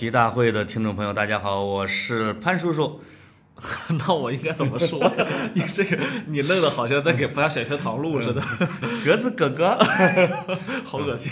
题大会的听众朋友，大家好，我是潘叔叔。那我应该怎么说？你这个你弄得好像在给不下小学堂录似的，格子哥哥，好恶心。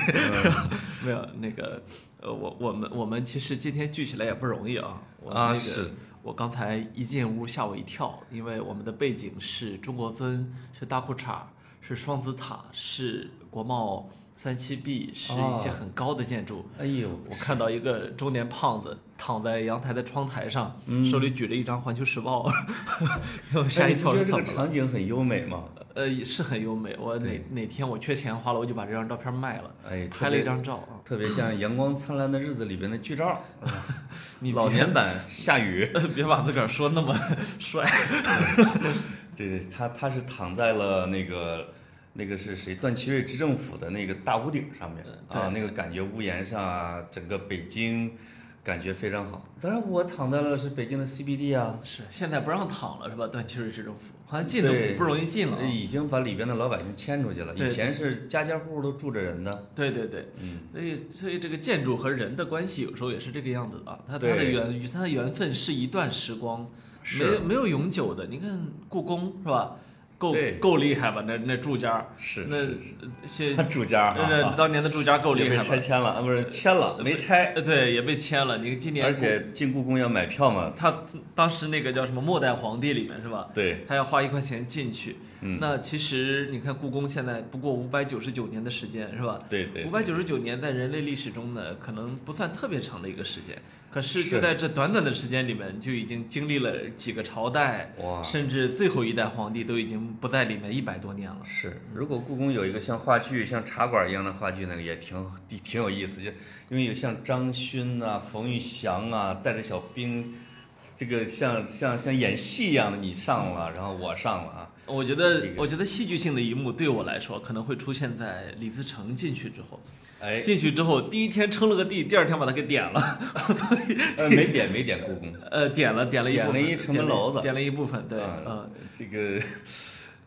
没有那个，呃，我我们我们其实今天聚起来也不容易啊。我那个啊是我刚才一进屋吓我一跳，因为我们的背景是中国尊，是大裤衩，是双子塔，是国贸三七 B，是一些哦很高的建筑。哎呦，我看到一个中年胖子躺在阳台的窗台上，嗯手里举着一张《环球时报》，给我吓一跳，哎你觉得这个？场景很优美吗？呃，是很优美。我哪哪天我缺钱花了，我就把这张照片卖了，哎，拍了一张照啊。特别像《阳光灿烂的日子》里边的剧照，你老年版下雨。别把自个儿说那么帅。对对，他他是躺在了那个那个是谁？段祺瑞执政府的那个大屋顶上面啊，那个感觉屋檐上啊，整个北京感觉非常好。当然，我躺在了是北京的 CBD 啊，是现在不让躺了是吧？段祺瑞执政府好像进都，不容易进了啊。已经把里边的老百姓迁出去了。以前是家家户户都住着人的，对对对，嗯，所以所以这个建筑和人的关系有时候也是这个样子的啊。它它的缘与它的缘分是一段时光，没有没有永久的。你看故宫是吧？够够厉害吧？那那住家那是那些他住家那啊，当年的住家够厉也被害吧？拆迁了啊，不是迁了，没拆，呃，对，也被迁了。你今年而且进故宫要买票嘛，他当时那个叫什么《末代皇帝》里面是吧？对，他要花一块钱进去。嗯，那其实你看故宫现在不过五百九十九年的时间是吧？对对五，百九十九年在人类历史中呢，可能不算特别长的一个时间，可是是就在这短短的时间里面，就已经经历了几个朝代，哇，甚至最后一代皇帝都已经不在里面一百多年了。是，如果故宫有一个像话剧、像茶馆一样的话剧，那个也挺挺挺有意思，就因为有像张勋啊、冯玉祥啊，带着小兵，这个像像像演戏一样的，你上了，然后我上了啊，我觉得，这个我觉得戏剧性的一幕对我来说，可能会出现在李自成进去之后。哎，进去之后，第一天称了个地，第二天把他给点了。呃没点没点故宫，呃，点了，点了一部分，点了一城门楼子点了一部分，对，啊嗯，这个，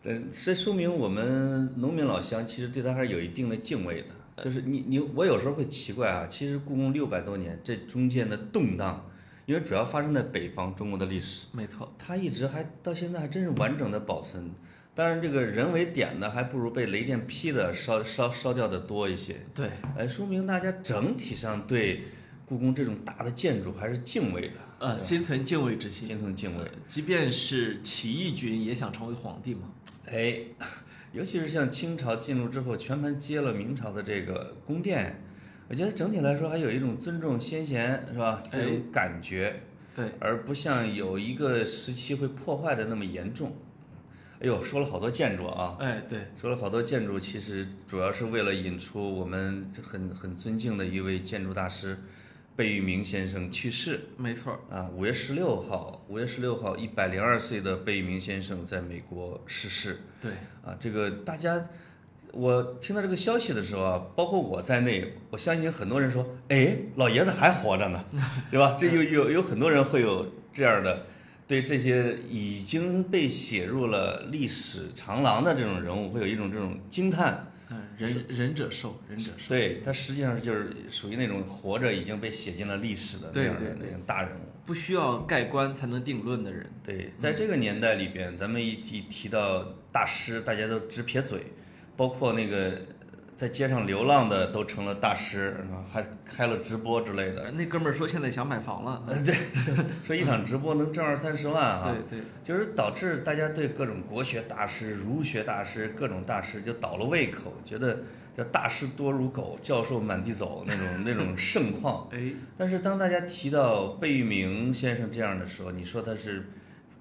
呃，这说明我们农民老乡其实对他还是有一定的敬畏的。就是你你我有时候会奇怪啊，其实故宫六百多年这中间的动荡，因为主要发生在北方中国的历史，没错，它一直还到现在还真是完整的保存。当然，这个人为点的还不如被雷电劈的烧烧烧掉的多一些。对，哎，说明大家整体上对故宫这种大的建筑还是敬畏的，呃，心存敬畏之心，心存敬畏。即便是起义军也想成为皇帝嘛。哎，尤其是像清朝进入之后，全盘接了明朝的这个宫殿，我觉得整体来说还有一种尊重先贤，是吧？这种感觉，对，而不像有一个时期会破坏的那么严重。哎呦，说了好多建筑啊，哎，对，说了好多建筑，其实主要是为了引出我们很很尊敬的一位建筑大师贝聿铭先生去世。没错，啊，五月十六号，五月十六号，一百零二岁的贝聿铭先生在美国逝世。对，啊，这个大家，我听到这个消息的时候啊，包括我在内，我相信很多人说，哎，老爷子还活着呢，对吧？这有有有很多人会有这样的，对这些已经被写入了历史长廊的这种人物，会有一种这种惊叹。嗯，仁仁者寿，仁者寿，对他实际上就是属于那种活着已经被写进了历史的那样的那种大人物。不需要盖棺才能定论的人。对，在这个年代里边，咱们一一提到大师，大家都直撇嘴，包括那个在街上流浪的都成了大师，啊还开了直播之类的。那哥们儿说现在想买房了。呃，对，说一场直播能挣二三十万啊。对对，就是导致大家对各种国学大师、儒学大师、各种大师就倒了胃口，觉得叫大师多如狗，教授满地走那种那种 盛况。哎，但是当大家提到贝聿铭先生这样的时候，你说他是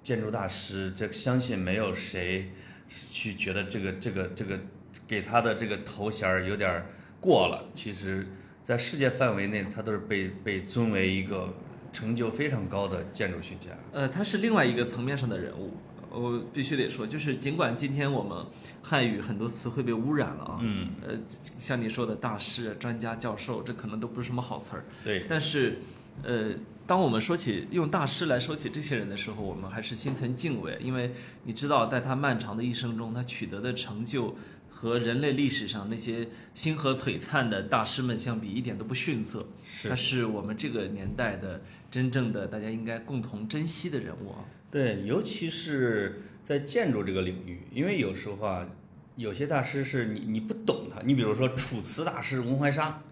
建筑大师，这相信没有谁去觉得这个这个这个给他的这个头衔儿有点过了。其实，在世界范围内，他都是被被尊为一个成就非常高的建筑学家。呃，他是另外一个层面上的人物。我必须得说，就是尽管今天我们汉语很多词汇被污染了啊，嗯，呃，像你说的大师、专家、教授，这可能都不是什么好词儿。对，但是，呃，当我们说起用大师来说起这些人的时候，我们还是心存敬畏，因为你知道，在他漫长的一生中，他取得的成就，和人类历史上那些星河璀璨的大师们相比，一点都不逊色。他是是我们这个年代的真正的大家应该共同珍惜的人物啊。对，尤其是在建筑这个领域，因为有时候啊，有些大师是你你不懂他，你比如说楚辞大师文怀沙，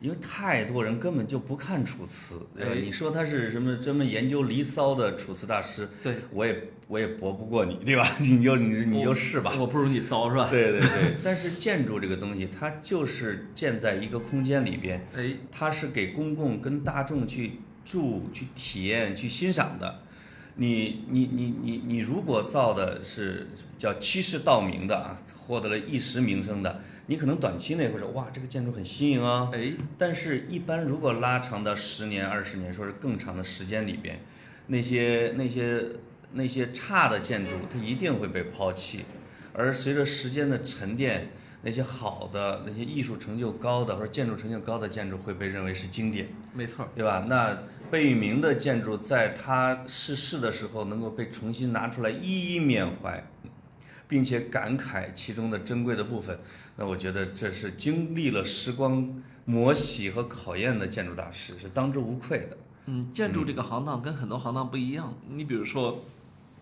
因为太多人根本就不看楚辞，对吧？哎你说他是什么专门研究《离骚》的楚辞大师，对，我也我也驳不过你，对吧？你就你你就是吧。我不如你骚是吧？对对对，但是建筑这个东西，它就是建在一个空间里边，哎，它是给公共跟大众去住、去体验、去欣赏的。你你你你你如果造的是叫欺世盗名的啊，获得了一时名声的，你可能短期内会说哇这个建筑很新颖啊，哎，但是，一般如果拉长到十年、二十年，说是更长的时间里边，那些那些那些差的建筑，它一定会被抛弃。而随着时间的沉淀，那些好的、那些艺术成就高的或者建筑成就高的建筑会被认为是经典，没错儿，对吧？那贝聿铭的建筑在他逝世的时候能够被重新拿出来一一缅怀，并且感慨其中的珍贵的部分，那我觉得这是经历了时光磨洗和考验的建筑大师，是当之无愧的。嗯，建筑这个行当跟很多行当不一样。你比如说，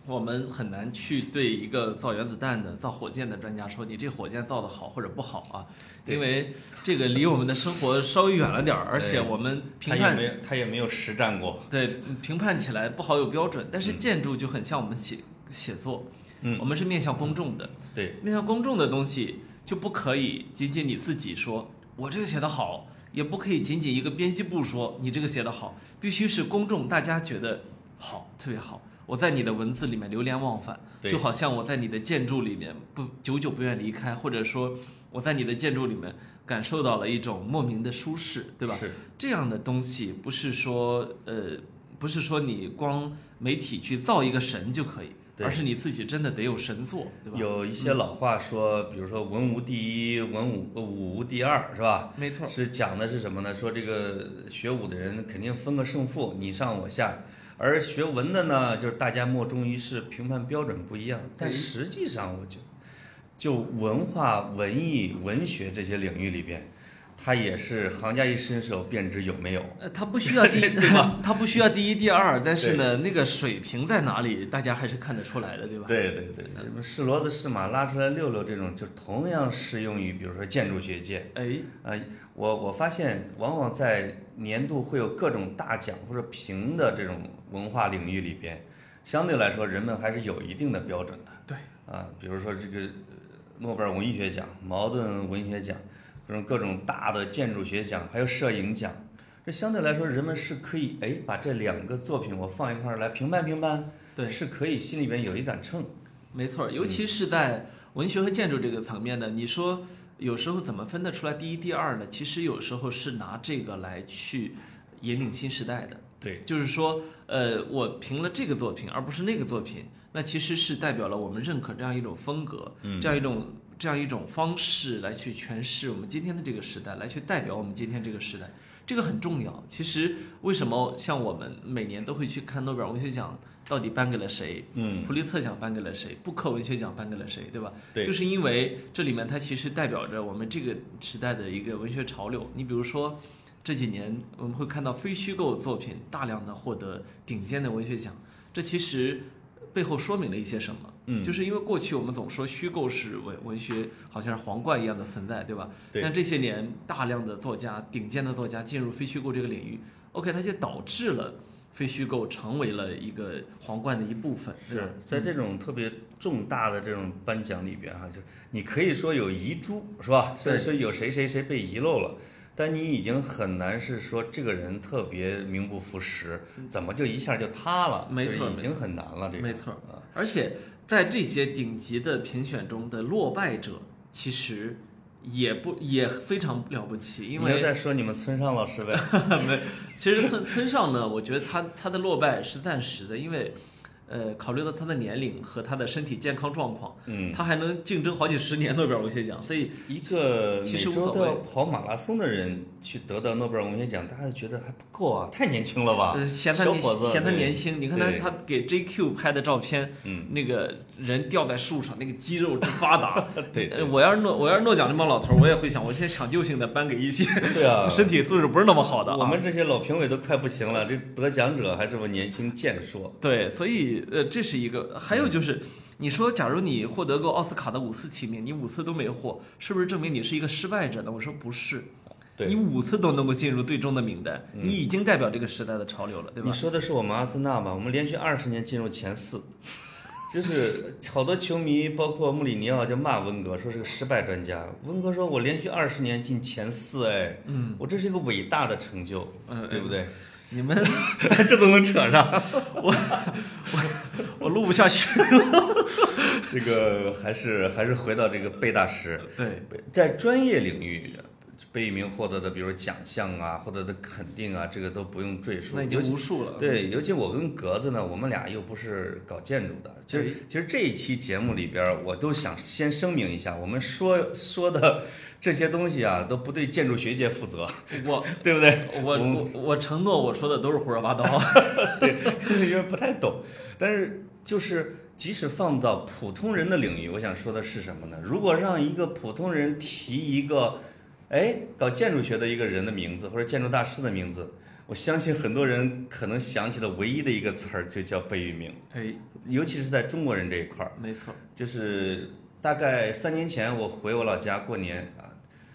我们很难去对一个造原子弹的、造火箭的专家说你这火箭造的好或者不好啊，因为这个离我们的生活稍微远了点儿，而且我们评判他也没有他也没有实战过。对评判起来不好有标准。但是建筑就很像我们写写作，嗯。我们是面向公众的，对，面向公众的东西就不可以仅仅你自己说我这个写的好，也不可以仅仅一个编辑部说你这个写的好，必须是公众大家觉得好，特别好。我在你的文字里面流连忘返，就好像我在你的建筑里面不久久不愿离开，或者说我在你的建筑里面感受到了一种莫名的舒适，对吧？是，这样的东西不是说呃，不是说你光媒体去造一个神就可以，而是你自己真的得有神作，对吧？有一些老话说，比如说文无第一，文武呃武无第二，是吧？没错，是讲的是什么呢？说这个学武的人肯定分个胜负，你上我下。而学文的呢，就是大家莫衷一是，评判标准不一样。但实际上，我觉得，就文化、文艺、文学这些领域里边，它也是行家一伸手便知有没有。呃，他不需要第一，对吧？他不需要第一、第二，但是呢，那个水平在哪里，大家还是看得出来的，对吧？对对对，什么是骡子是马拉出来遛遛这种，就同样适用于比如说建筑学界。哎，啊、我我发现往往在年度会有各种大奖或者评的这种文化领域里边，相对来说人们还是有一定的标准的。对，啊，比如说这个呃诺贝尔文学奖、茅盾文学奖，这种各种大的建筑学奖，还有摄影奖，这相对来说人们是可以哎把这两个作品我放一块儿来评判评判，对，是可以心里边有一杆秤。没错，尤其是在文学和建筑这个层面呢，你说有时候怎么分得出来第一、第二呢？其实有时候是拿这个来去引领新时代的。对，就是说，呃，我评了这个作品，而不是那个作品，那其实是代表了我们认可这样一种风格，嗯这样一种这样一种方式来去诠释我们今天的这个时代，来去代表我们今天这个时代，这个很重要。其实为什么像我们每年都会去看诺贝尔文学奖到底颁给了谁？嗯，普利策奖颁给了谁？布克文学奖颁给了谁？对吧？对就是因为这里面它其实代表着我们这个时代的一个文学潮流。你比如说，这几年我们会看到非虚构作品大量的获得顶尖的文学奖，这其实背后说明了一些什么？嗯就是因为过去我们总说虚构是文文学好像是皇冠一样的存在，对吧？对但这些年大量的作家、顶尖的作家进入非虚构这个领域，OK，它就导致了非虚构成为了一个皇冠的一部分，是在这种特别重大的这种颁奖里边哈，就你可以说有遗珠是吧？对是是有谁谁谁被遗漏了，但你已经很难是说这个人特别名不副实，怎么就一下就塌了？没错就已经很难了。这个没错啊，而且在这些顶级的评选中的落败者，其实也不也非常了不起，因为在说你们村上老师呗？没，其实村村上呢，我觉得他他的落败是暂时的，因为呃，考虑到他的年龄和他的身体健康状况，嗯，他还能竞争好几十年诺贝尔文学奖，所以一个其实无所谓跑马拉松的人去得到诺贝尔文学奖，大家觉得还不够啊，太年轻了吧？呃，嫌他年小伙子，嫌他年轻。你看他他给 JQ 拍的照片，嗯，那个人吊在树上，那个肌肉之发达。对呃，我要是诺我要是诺奖这帮老头儿，我也会想，我先抢救性的颁给一些对啊，身体素质不是那么好的啊。我们这些老评委都快不行了，这得奖者还这么年轻健硕，对，所以呃，这是一个。还有就是，你说，假如你获得过奥斯卡的五次提名，你五次都没获，是不是证明你是一个失败者呢？我说不是，对你五次都能够进入最终的名单，你已经代表这个时代的潮流了，对吧你？说的是我们阿森纳吧？我们连续二十年进入前四，就是 好多球迷，包括穆里尼奥就骂温格，说是个失败专家。温格说：“我连续二十年进前四，哎，嗯，我这是一个伟大的成就，嗯对不对？你们 这都能扯上，我我我录不下去了。这个还是还是回到这个贝大师，对，在专业领域。”贝聿铭获得的，比如奖项啊，获得的肯定啊，这个都不用赘述。那已经无数了。对，尤其我跟格子呢，我们俩又不是搞建筑的，其实哎其实这一期节目里边，我都想先声明一下，我们说说的这些东西啊，都不对建筑学界负责，我 对不对？我我我承诺我说的都是胡说八道。对，因为不太懂，但是就是即使放到普通人的领域，我想说的是什么呢？如果让一个普通人提一个，哎，搞建筑学的一个人的名字或者建筑大师的名字，我相信很多人可能想起的唯一的一个词儿就叫贝聿铭，哎，尤其是在中国人这一块儿。没错。就是大概三年前，我回我老家过年啊，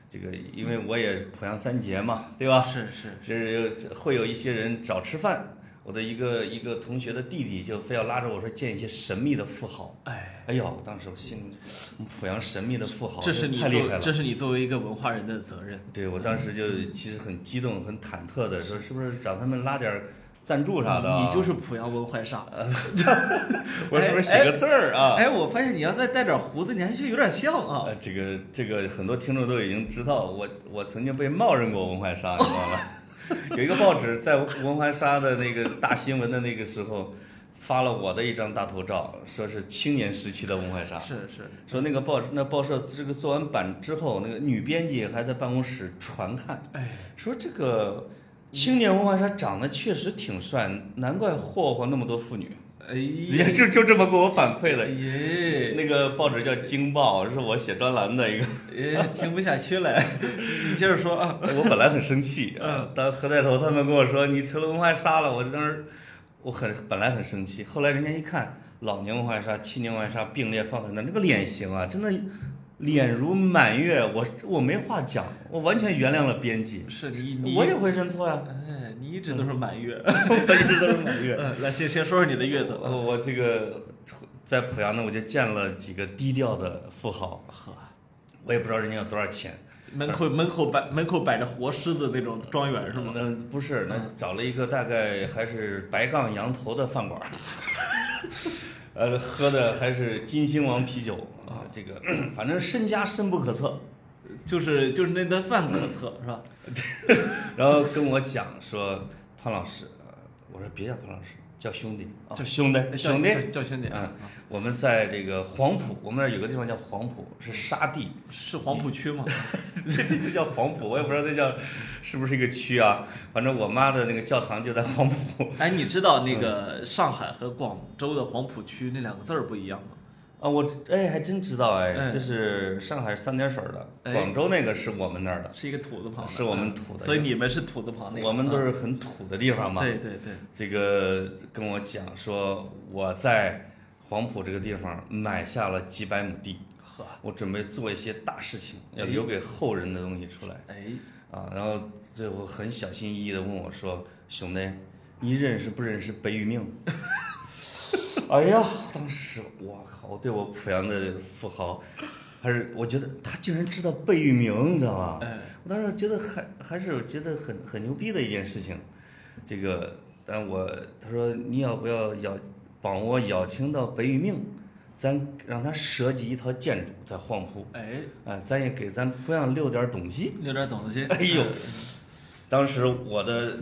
这个因为我也濮阳三杰嘛，对吧？是是。是会有一些人找吃饭。我的一个一个同学的弟弟就非要拉着我说见一些神秘的富豪。哎，哎呦，当时我心濮阳神秘的富豪，这是你太厉害了。这是你作为一个文化人的责任。对我当时就其实很激动、很忐忑的说，是不是找他们拉点赞助啥的啊？你就是濮阳文怀煞。我是不是写个字儿啊？哎，我发现你要再带点胡子，你还是有点像啊。呃，这个这个很多听众都已经知道，我我曾经被冒认过文怀沙，你知道吗？有一个报纸在文怀沙的那个大新闻的那个时候，发了我的一张大头照，说是青年时期的文怀沙。是是。说那个报那报社这个做完版之后，那个女编辑还在办公室传看，哎，说这个青年文怀沙长得确实挺帅，难怪霍霍那么多妇女。哎也就就这么给我反馈的。耶，那个报纸叫《京报》，是我写专栏的一个。哎，听不下去了，你接着说啊。我本来很生气啊，当何带头他们跟我说你成了文化沙了，我当时我很本来很生气，后来人家一看老年文化沙、青年文化沙并列放在那，那个脸型啊，真的脸如满月，我我没话讲，我完全原谅了编辑。是我也会认错呀，哎，你一直都是满月。我一直都是满月。嗯，来先先说说你的月子。我我这个在濮阳呢，我就见了几个低调的富豪，呵，我也不知道人家有多少钱。门口门口摆门口摆着活狮子那种庄园是吗？那不是，那找了一个大概还是白杠羊头的饭馆儿，呃，喝的还是金星王啤酒啊，这个 反正身家深不可测。就是就是那顿饭可测是吧？然后跟我讲说，潘老师，呃我说别叫潘老师，叫兄弟，啊叫兄弟，兄弟叫，兄弟啊嗯，我们在这个黄埔，我们那儿有个地方叫黄埔，是沙地，是黄浦区吗？这叫黄埔，我也不知道这叫是不是一个区啊。反正我妈的那个教堂就在黄埔。哎，你知道那个上海和广州的黄浦区那两个字儿不一样吗？啊，我哎还真知道哎，这是上海三点水的，哎广州那个是我们那儿的，是一个土字旁的，是我们土的嗯所以你们是土字旁那个，我们都啊是很土的地方嘛。对对对，这个跟我讲说我在黄埔这个地方买下了几百亩地，呵，我准备做一些大事情，要哎留给后人的东西出来哎，啊。然后最后很小心翼翼的问我说：“兄弟，你认识不认识贝聿铭？” 哎呀，当时我靠，我对我濮阳的富豪，还是我觉得他竟然知道贝聿铭，你知道吗？哎，我当时觉得还还是觉得很很牛逼的一件事情。这个，但我他说你要不要邀帮我邀请到贝聿铭，咱让他设计一套建筑在黄埔，哎，啊，咱也给咱濮阳留点东西。留点东西。哎呦，当时我的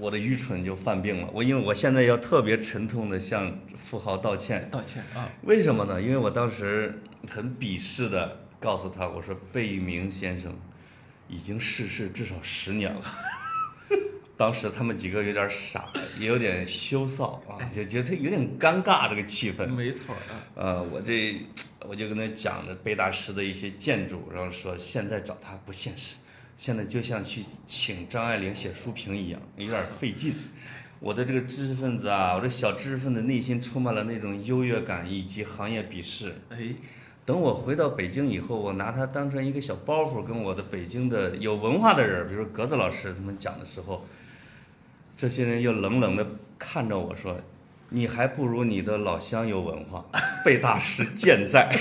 我的愚蠢就犯病了。我因为我现在要特别沉痛的向富豪道歉，道歉啊，为什么呢？因为我当时很鄙视的告诉他，我说贝聿铭先生已经逝世至少十年了。当时他们几个有点傻，也有点羞臊啊，就觉得有点尴尬这个气氛。没错啊，呃，我这我就跟他讲着贝大师的一些建筑，然后说现在找他不现实，现在就像去请张爱玲写书评一样，有点费劲。我的这个知识分子啊，我这小知识分子内心充满了那种优越感以及行业鄙视。哎，等我回到北京以后，我拿它当成一个小包袱，跟我的北京的有文化的人，比如说格子老师他们讲的时候，这些人又冷冷的看着我说：“你还不如你的老乡有文化。”被大师健在，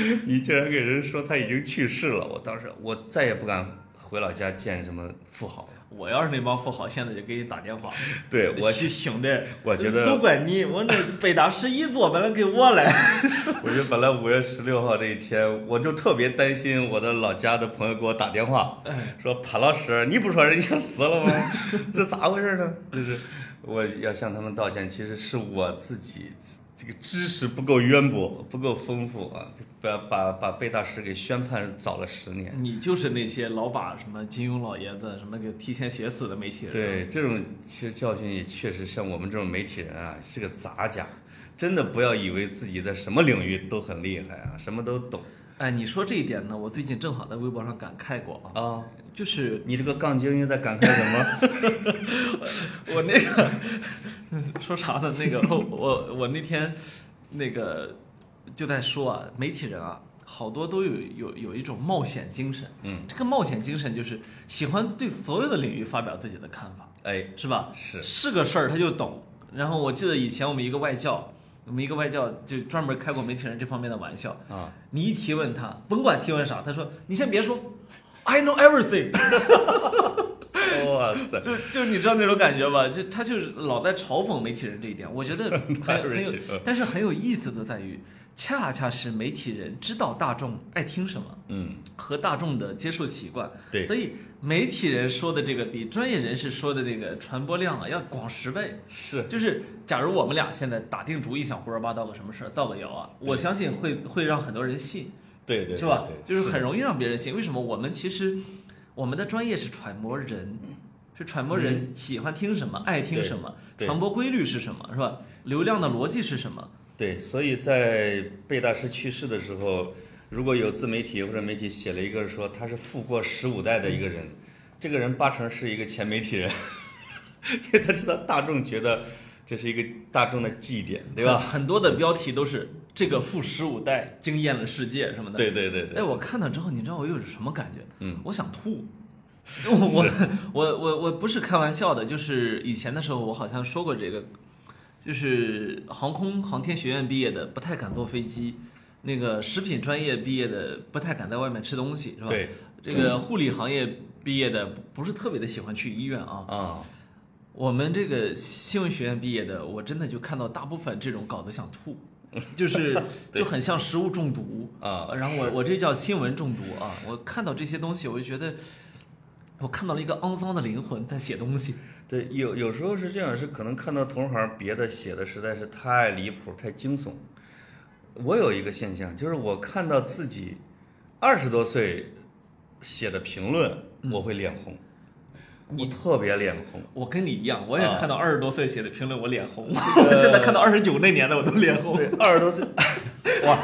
你竟然给人说他已经去世了，我当时我再也不敢回老家见什么富豪了。我要是那帮富豪，现在就给你打电话。对我，去兄弟，我觉得都怪你，我那北大十一座，本来给我来。我觉得本来五月十六号这一天，我就特别担心我的老家的朋友给我打电话，哎，说潘老师，你不说人家死了吗？这咋回事呢？就是我要向他们道歉，其实是我自己这个知识不够渊博，不够丰富啊，把把把贝大师给宣判早了十年。你就是那些老把什么金庸老爷子什么给提前写死的媒体人。对，这种其实教训也确实像我们这种媒体人啊，是个杂家。真的不要以为自己在什么领域都很厉害啊，什么都懂哎，你说这一点呢，我最近正好在微博上感慨过啊，啊。就是你这个杠精又在感慨什么？我那个 说啥呢？那个我我那天那个就在说啊，媒体人啊，好多都有有有一种冒险精神。嗯，这个冒险精神就是喜欢对所有的领域发表自己的看法，哎，是吧？是是个事儿他就懂。然后我记得以前我们一个外教，我们一个外教就专门开过媒体人这方面的玩笑。啊，你一提问他，甭管提问啥，他说你先别说，I know everything。哇塞，就就你知道那种感觉吧？就他就是老在嘲讽媒体人这一点，我觉得很很有，但是很有意思的在于，恰恰是媒体人知道大众爱听什么嗯，和大众的接受习惯，对所以媒体人说的这个比专业人士说的这个传播量啊要广十倍。是，就是假如我们俩现在打定主意想胡说八道个什么事儿，造个谣啊，我相信会会让很多人信。对对，是吧？对就是很容易让别人信。为什么？我们其实我们的专业是揣摩人，是揣摩人喜欢听什么，爱听什么，传播规律是什么，是吧？流量的逻辑是什么？对，所以在贝大师去世的时候，如果有自媒体或者媒体写了一个说他是富过十五代的一个人，这个人八成是一个前媒体人，因为他知道大众觉得这是一个大众的记忆点，对吧？很多的标题都是这个富十五代惊艳了世界什么的。对对对哎，我看到之后，你知道我有什么感觉？嗯，我想吐。我我我我我不是开玩笑的，就是以前的时候我好像说过这个，就是航空航天学院毕业的不太敢坐飞机，那个食品专业毕业的不太敢在外面吃东西，是吧？对这个护理行业毕业的不不是特别的喜欢去医院啊。啊，我们这个新闻学院毕业的，我真的就看到大部分这种搞得想吐，就是就很像食物中毒啊然后我我这叫新闻中毒啊！我看到这些东西，我就觉得我看到了一个肮脏的灵魂在写东西。对，有有时候是这样，是可能看到同行别的写的实在是太离谱、太惊悚。我有一个现象，就是我看到自己二十多岁写的评论，我会脸红，我特别脸红。我跟你一样，我也啊看到二十多岁写的评论，我脸红。我现在看到二十九那年的，我都脸红。对，二十多岁，哇，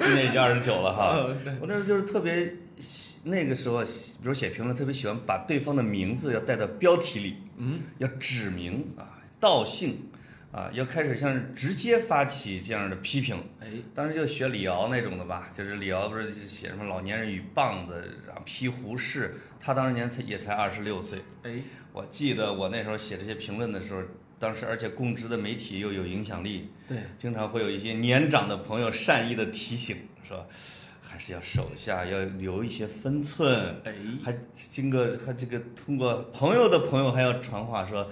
今年已经二十九了哈。嗯我那时候就是特别喜，那个时候，比如写评论，特别喜欢把对方的名字要带到标题里，嗯，要指名啊，道姓啊，要开始像是直接发起这样的批评。哎，当时就学李敖那种的吧，就是李敖不是写什么老年人与棒子，然后批胡适，他当年才也才二十六岁。哎，我记得我那时候写这些评论的时候，当时而且公知的媒体又有影响力，对，经常会有一些年长的朋友善意的提醒，说还是要手下要留一些分寸，哎，还经过还这个通过朋友的朋友还要传话说，呃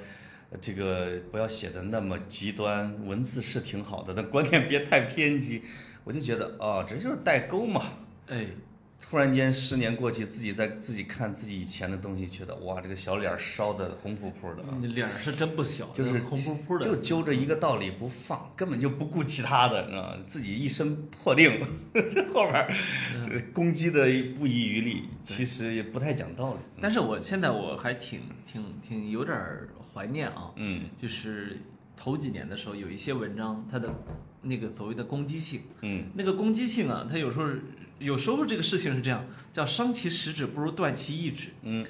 这个不要写的那么极端，文字是挺好的，但观点别太偏激。我就觉得哦，这就是代沟嘛。哎，突然间十年过去，自己在自己看自己以前的东西，觉得哇，这个小脸儿烧的红扑扑的啊，你脸儿是真不小，就是红扑扑的，就揪着一个道理不放，根本就不顾其他的，你知道吗？自己一身破腚，这 后边攻击的不遗余力，其实也不太讲道理。但是我现在我还挺挺挺有点怀念啊，嗯。就是头几年的时候有一些文章，它的那个所谓的攻击性，嗯。那个攻击性啊，它有时候有时候这个事情是这样，叫伤其十指不如断其一指。嗯，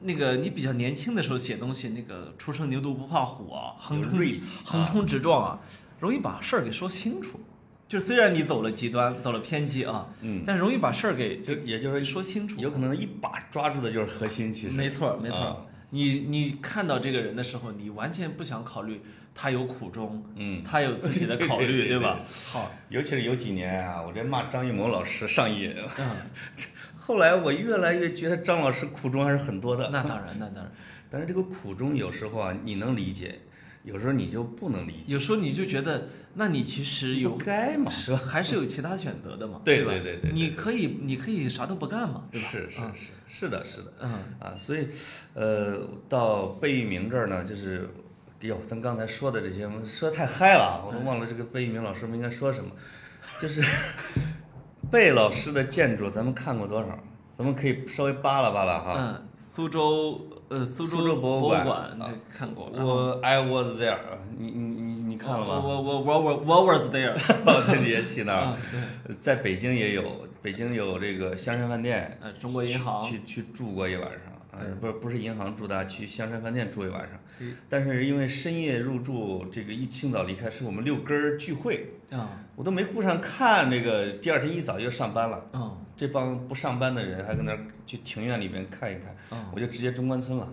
那个你比较年轻的时候写东西，那个初生牛犊不怕虎啊，横冲锐气横冲直撞啊，容易把事儿给说清楚。就虽然你走了极端，走了偏激啊，嗯，但是容易把事儿给就也就是说清楚。有可能一把抓住的就是核心，其实没错儿，没错你你看到这个人的时候，你完全不想考虑他有苦衷，嗯，他有自己的考虑，对对对吧？好，尤其是有几年啊，我这骂张艺谋老师上瘾，嗯，后来我越来越觉得张老师苦衷还是很多的。那当 然，那当然。但是这个苦衷有时候啊，你能理解，有时候你就不能理解，有时候你就觉得，那你其实有不该嘛，是吧？还是有其他选择的嘛？吧？对对对对对你可以，你可以啥都不干嘛，对吧？是是嗯是是的，是的。嗯，啊，所以，呃，到贝聿铭这儿呢，就是，哟，咱刚才说的这些，说太嗨了啊，我都忘了这个贝聿铭老师我们应该说什么，就是贝老师的建筑，咱们看过多少？咱们可以稍微扒拉扒拉哈。嗯，苏州呃苏苏州博博物馆馆啊这看过，了我 I was there，你你你你看了吗？我我我我我 was there，你也去那在北京也有，北京有这个香山饭店，呃，中国银行去去住过一晚上，啊，不是不是银行住的，去香山饭店住一晚上嗯。但是因为深夜入住，这个一清早离开，是我们六根儿聚会，啊我都没顾上看这个。第二天一早就上班了，啊这帮不上班的人还跟那儿去庭院里面看一看，啊，我就直接中关村了。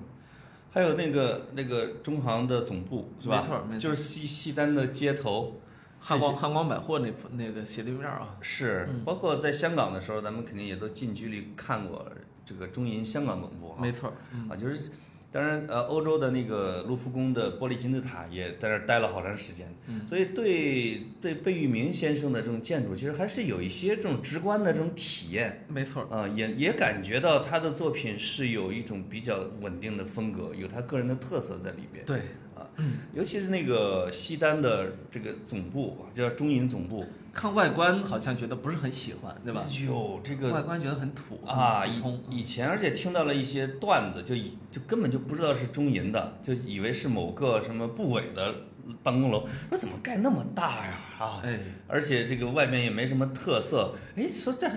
还有那个那个中行的总部是吧？没错没错就是西西单的街头，汉光汉光百货那那个斜对面啊，是，嗯包括在香港的时候，咱们肯定也都近距离看过这个中银香港总部啊。没错，嗯啊，就是，当然，呃，欧洲的那个卢浮宫的玻璃金字塔也在那儿待了好长时间，嗯。所以对对贝聿铭先生的这种建筑，其实还是有一些这种直观的这种体验。没错，啊，也也感觉到他的作品是有一种比较稳定的风格，有他个人的特色在里边。对，啊，尤其是那个西单的这个总部，叫中银总部，看外观好像觉得不是很喜欢，对吧？有这个外观觉得很土啊，以以前而且听到了一些段子，就以就根本就不知道是中银的，就以为是某个什么部委的办公楼，说怎么盖那么大呀啊！哎，而且这个外面也没什么特色，哎，说这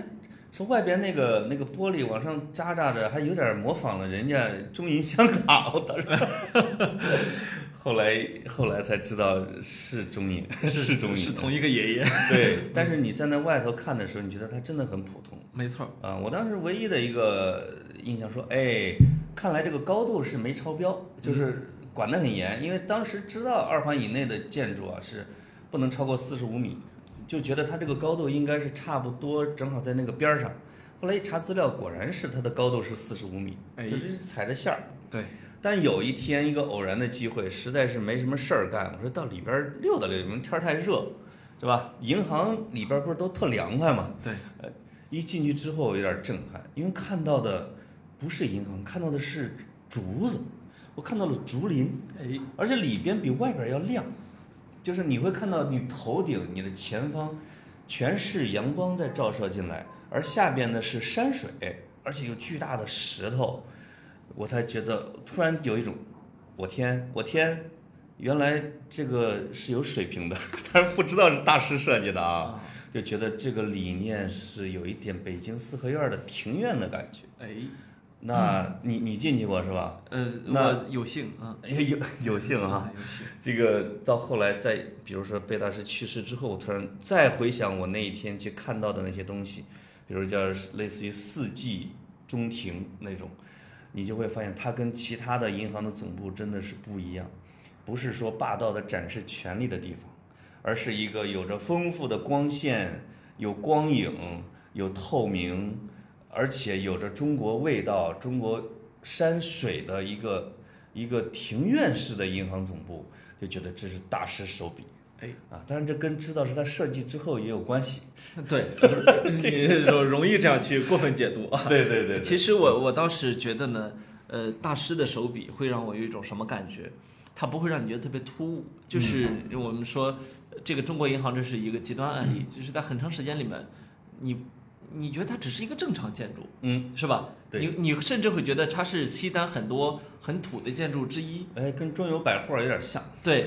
说外边那个那个玻璃往上扎扎着，还有点模仿了人家中银香港，我当时。后来后来才知道是中影，是中影，是同一个爷爷，对，但是你站在外头看的时候，你觉得他真的很普通。没错，啊，我当时唯一的一个印象说，哎，看来这个高度是没超标，就是管得很严，因为当时知道二环以内的建筑啊是不能超过四十五米，就觉得它这个高度应该是差不多，正好在那个边儿上。后来一查资料，果然是它的高度是四十五米，哎。就是踩着线儿。对，但有一天一个偶然的机会，实在是没什么事儿干，我说到里边儿溜达溜达，因为天儿太热，对吧？银行里边儿不是都特凉快嘛？对，呃一进去之后有点震撼，因为看到的不是银行，看到的是竹子，我看到了竹林，哎，而且里边比外边要亮，就是你会看到你头顶、你的前方全是阳光在照射进来，而下边呢是山水，而且有巨大的石头，我才觉得突然有一种，我天，我天，原来这个是有水平的，但是不知道是大师设计的啊。啊，就觉得这个理念是有一点北京四合院的庭院的感觉。哎，那你你进去过是吧？呃，那我有幸啊，有有有幸啊，有幸，这个到后来在比如说贝大师去世之后，我突然再回想我那一天去看到的那些东西，比如叫类似于四季中庭那种，你就会发现它跟其他的银行的总部真的是不一样，不是说霸道的展示权力的地方，而是一个有着丰富的光线、有光影、有透明，而且有着中国味道、中国山水的一个一个庭院式的银行总部，就觉得这是大师手笔。哎，啊，当然这跟知道是他设计之后也有关系。对，你容 容易这样去过分解读啊。对对对其实我我倒是觉得呢，呃，大师的手笔会让我有一种什么感觉？它不会让你觉得特别突兀，就是我们说呃这个中国银行这是一个极端案例，就是在很长时间里面，你你觉得它只是一个正常建筑，嗯，是吧？对你你甚至会觉得它是西单很多很土的建筑之一，哎，跟中友百货有点像。对，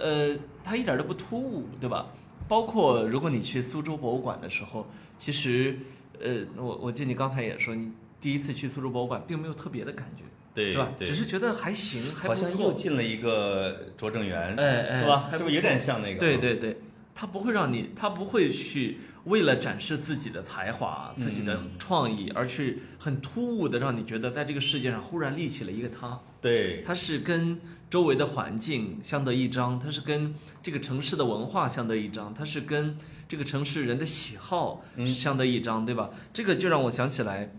呃，它一点都不突兀，对吧？包括如果你去苏州博物馆的时候，其实，呃，我我记得你刚才也说，你第一次去苏州博物馆并没有特别的感觉，对是吧？对只是觉得还行，还不好像又。进了一个拙政园，哎哎是吧？是不是有点像那个？对对对，它不会让你，它不会去为了展示自己的才华、自己的嗯创意，而去很突兀的让你觉得在这个世界上忽然立起了一个他。对它是跟周围的环境相得益彰，它是跟这个城市的文化相得益彰，它是跟这个城市人的喜好嗯相得益彰，对吧？这个就让我想起来，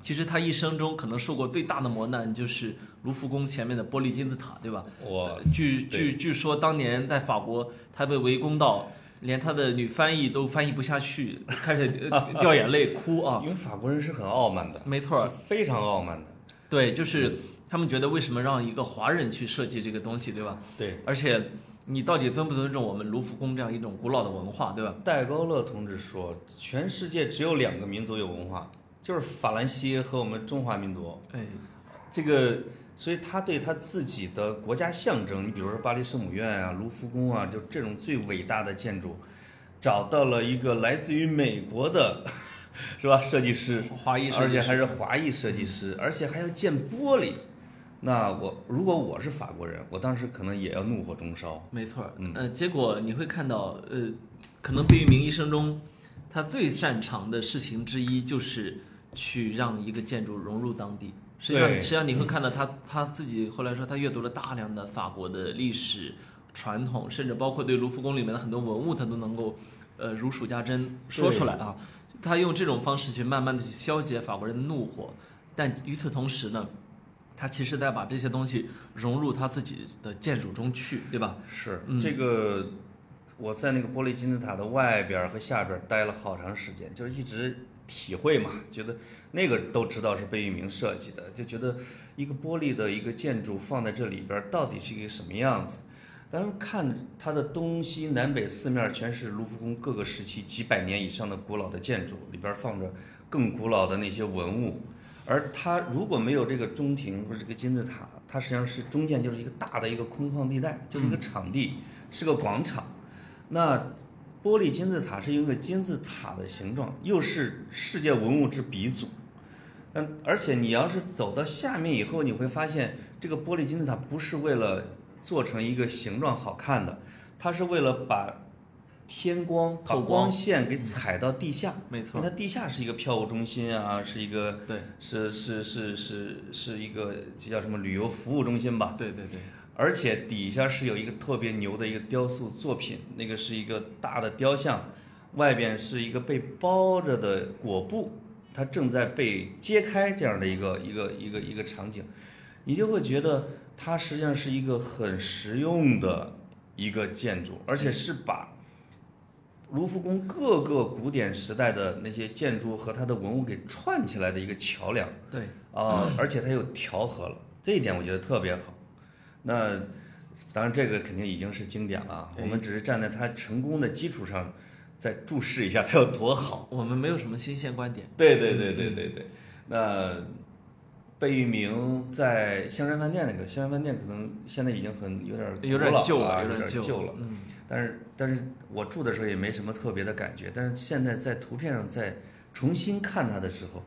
其实他一生中可能受过最大的磨难就是卢浮宫前面的玻璃金字塔，对吧？我据据据说当年在法国，他被围攻到。连他的女翻译都翻译不下去，开始呃掉眼泪哭啊！因为法国人是很傲慢的，没错儿，非常傲慢的。对，就是他们觉得为什么让一个华人去设计这个东西，对吧？对，而且你到底尊不尊重我们卢浮宫这样一种古老的文化，对吧？戴高乐同志说，全世界只有两个民族有文化，就是法兰西和我们中华民族。哎，这个，所以他对他自己的国家象征，你比如说巴黎圣母院啊、卢浮宫啊，就这种最伟大的建筑，找到了一个来自于美国的，是吧？设计师，华裔设计师而且还是华裔设计师，而且还要建玻璃。那我如果我是法国人，我当时可能也要怒火中烧。没错儿，嗯呃，结果你会看到，呃，可能贝聿铭一生中他最擅长的事情之一就是去让一个建筑融入当地。实际上，实际上你会看到他他自己后来说，他阅读了大量的法国的历史传统，甚至包括对卢浮宫里面的很多文物，他都能够呃如数家珍说出来啊。他用这种方式去慢慢的去消解法国人的怒火，但与此同时呢，他其实在把这些东西融入他自己的建筑中去，对吧？是、嗯这个，我在那个玻璃金字塔的外边儿和下边儿待了好长时间，就是一直体会嘛，觉得那个都知道是贝聿铭设计的，就觉得一个玻璃的一个建筑放在这里边儿到底是一个什么样子。当然看它的东西南北四面全是卢浮宫各个时期几百年以上的古老的建筑，里边放着更古老的那些文物。而它如果没有这个中庭或者这个金字塔，它实际上是中间就是一个大的一个空旷地带，就是一个场地，是个广场。那玻璃金字塔是一个金字塔的形状，又是世界文物之鼻祖。嗯，而且你要是走到下面以后，你会发现这个玻璃金字塔不是为了做成一个形状好看的，它是为了把天光、透光光线给踩到地下。没错它地下是一个票务中心啊，是一个对是是是是是一个这叫什么旅游服务中心吧？对对对，而且底下是有一个特别牛的一个雕塑作品，那个是一个大的雕像，外边是一个被包着的裹布，它正在被揭开这样的一个一个一个一个场景，你就会觉得它实际上是一个很实用的一个建筑，而且是把卢浮宫各个古典时代的那些建筑和它的文物给串起来的一个桥梁。对，啊，而且它又调和了，这一点我觉得特别好。那当然，这个肯定已经是经典了我们只是站在它成功的基础上，再注视一下它有多好。我们没有什么新鲜观点。对对对对对对，那贝聿铭在香山饭店那个香山饭店，可能现在已经很有点儿有点旧了，有有点旧旧了。嗯，但是但是我住的时候也没什么特别的感觉，但是现在在图片上再重新看它的时候，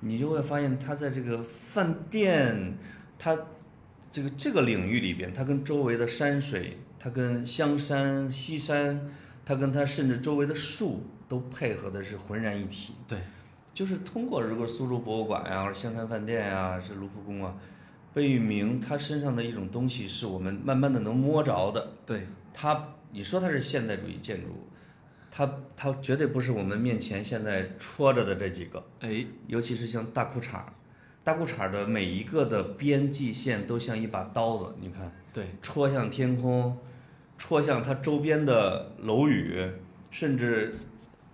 你就会发现它在这个饭店，它这个这个领域里边，它跟周围的山水，它跟香山、西山，它跟它甚至周围的树都配合的是浑然一体。对，就是通过如果苏州博物馆呀、或者香山饭店呀、是卢浮宫啊，贝聿铭他身上的一种东西是我们慢慢的能摸着的。对，他，你说他是现代主义建筑，他他绝对不是我们面前现在戳着的这几个，哎，尤其是像大裤衩儿，大裤衩儿的每一个的边际线都像一把刀子，你看，对，戳向天空，戳向它周边的楼宇，甚至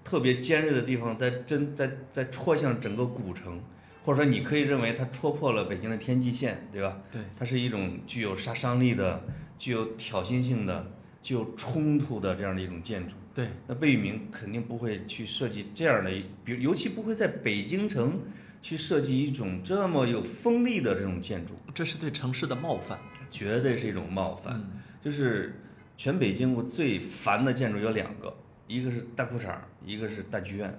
特别尖锐的地方，在针在在戳向整个古城，或者说你可以认为它戳破了北京的天际线，对吧？对，它是一种具有杀伤力的、具有挑衅性的、具有冲突的这样的一种建筑。对，那贝聿铭肯定不会去设计这样的一，比如尤其不会在北京城去设计一种这么有锋利的这种建筑，这是对城市的冒犯。绝对是一种冒犯。嗯就是全北京我最烦的建筑有两个，一个是大裤衩，一个是大剧院。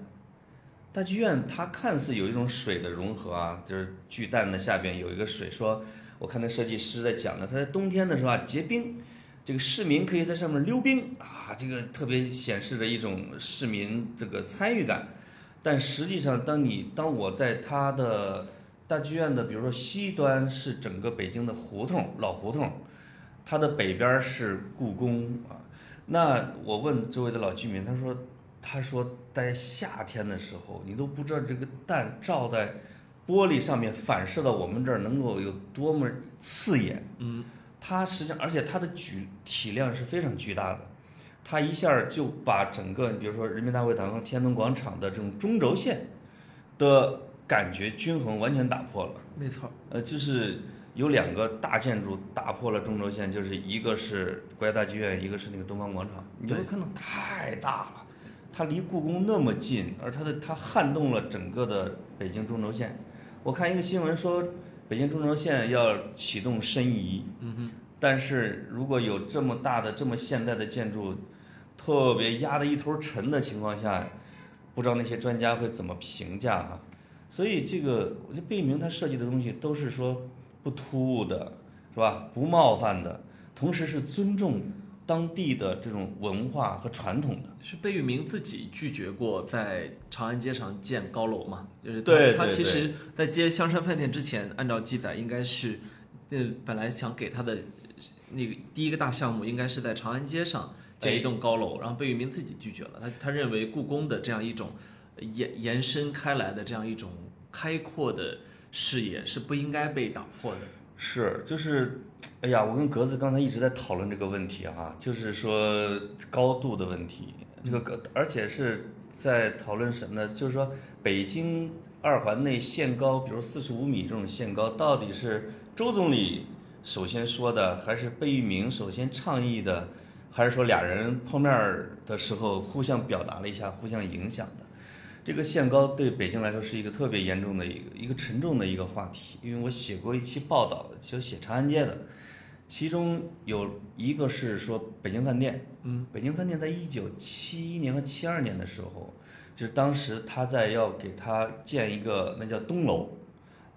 大剧院它看似有一种水的融合啊，就是巨蛋的下边有一个水，说我看那设计师在讲的，他在冬天的时候啊结冰，这个市民可以在上面溜冰啊，这个特别显示着一种市民这个参与感。但实际上，当你当我在它的大剧院的，比如说西端是整个北京的胡同老胡同，它的北边是故宫啊。那我问周围的老居民，他说他说在夏天的时候，你都不知道这个蛋照在玻璃上面反射到我们这儿能够有多么刺眼。嗯，它实际上，而且它的举体量是非常巨大的，它一下就把整个，比如说人民大会堂和天安门广场的这种中轴线的感觉均衡完全打破了。没错。呃，就是有两个大建筑打破了中轴线，就是一个是国家大剧院，一个是那个东方广场。你就会对看到太大了，它离故宫那么近，而它的它撼动了整个的北京中轴线。我看一个新闻说，北京中轴线要启动申遗。嗯哼。但是如果有这么大的、这么现代的建筑，特别压得一头沉的情况下，不知道那些专家会怎么评价哈、所以这个，我觉得贝聿铭他设计的东西都是说不突兀的，是吧？不冒犯的，同时是尊重当地的这种文化和传统的。是贝聿铭自己拒绝过在长安街上建高楼嘛？就是他对他其实，在接香山饭店之前，按照记载应该是，呃，本来想给他的那个第一个大项目应该是在长安街上建一栋高楼，然后贝聿铭自己拒绝了。他他认为故宫的这样一种延延伸开来的这样一种开阔的视野是不应该被打破的。是，就是，哎呀，我跟格子刚才一直在讨论这个问题哈、就是说高度的问题，这个高，而且是在讨论什么呢？就是说北京二环内限高，比如四十五米这种限高，到底是周总理首先说的，还是贝聿铭首先倡议的，还是说俩人碰面的时候互相表达了一下，互相影响的？这个限高对北京来说是一个特别严重的一个一个沉重的一个话题，因为我写过一期报道，就写长安街的，其中有一个是说北京饭店，嗯，北京饭店在一九七一年和七二年的时候，就是当时他在要给他建一个那叫东楼，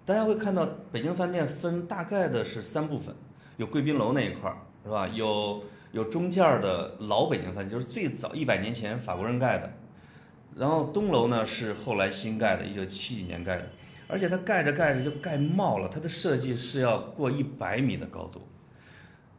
大家会看到北京饭店分大概的是三部分，有贵宾楼那一块儿是吧？有有中间儿的老北京饭店，就是最早一百年前法国人盖的。然后东楼呢是后来新盖的，一九七几年盖的，而且它盖着盖着就盖冒了，它的设计是要过一百米的高度。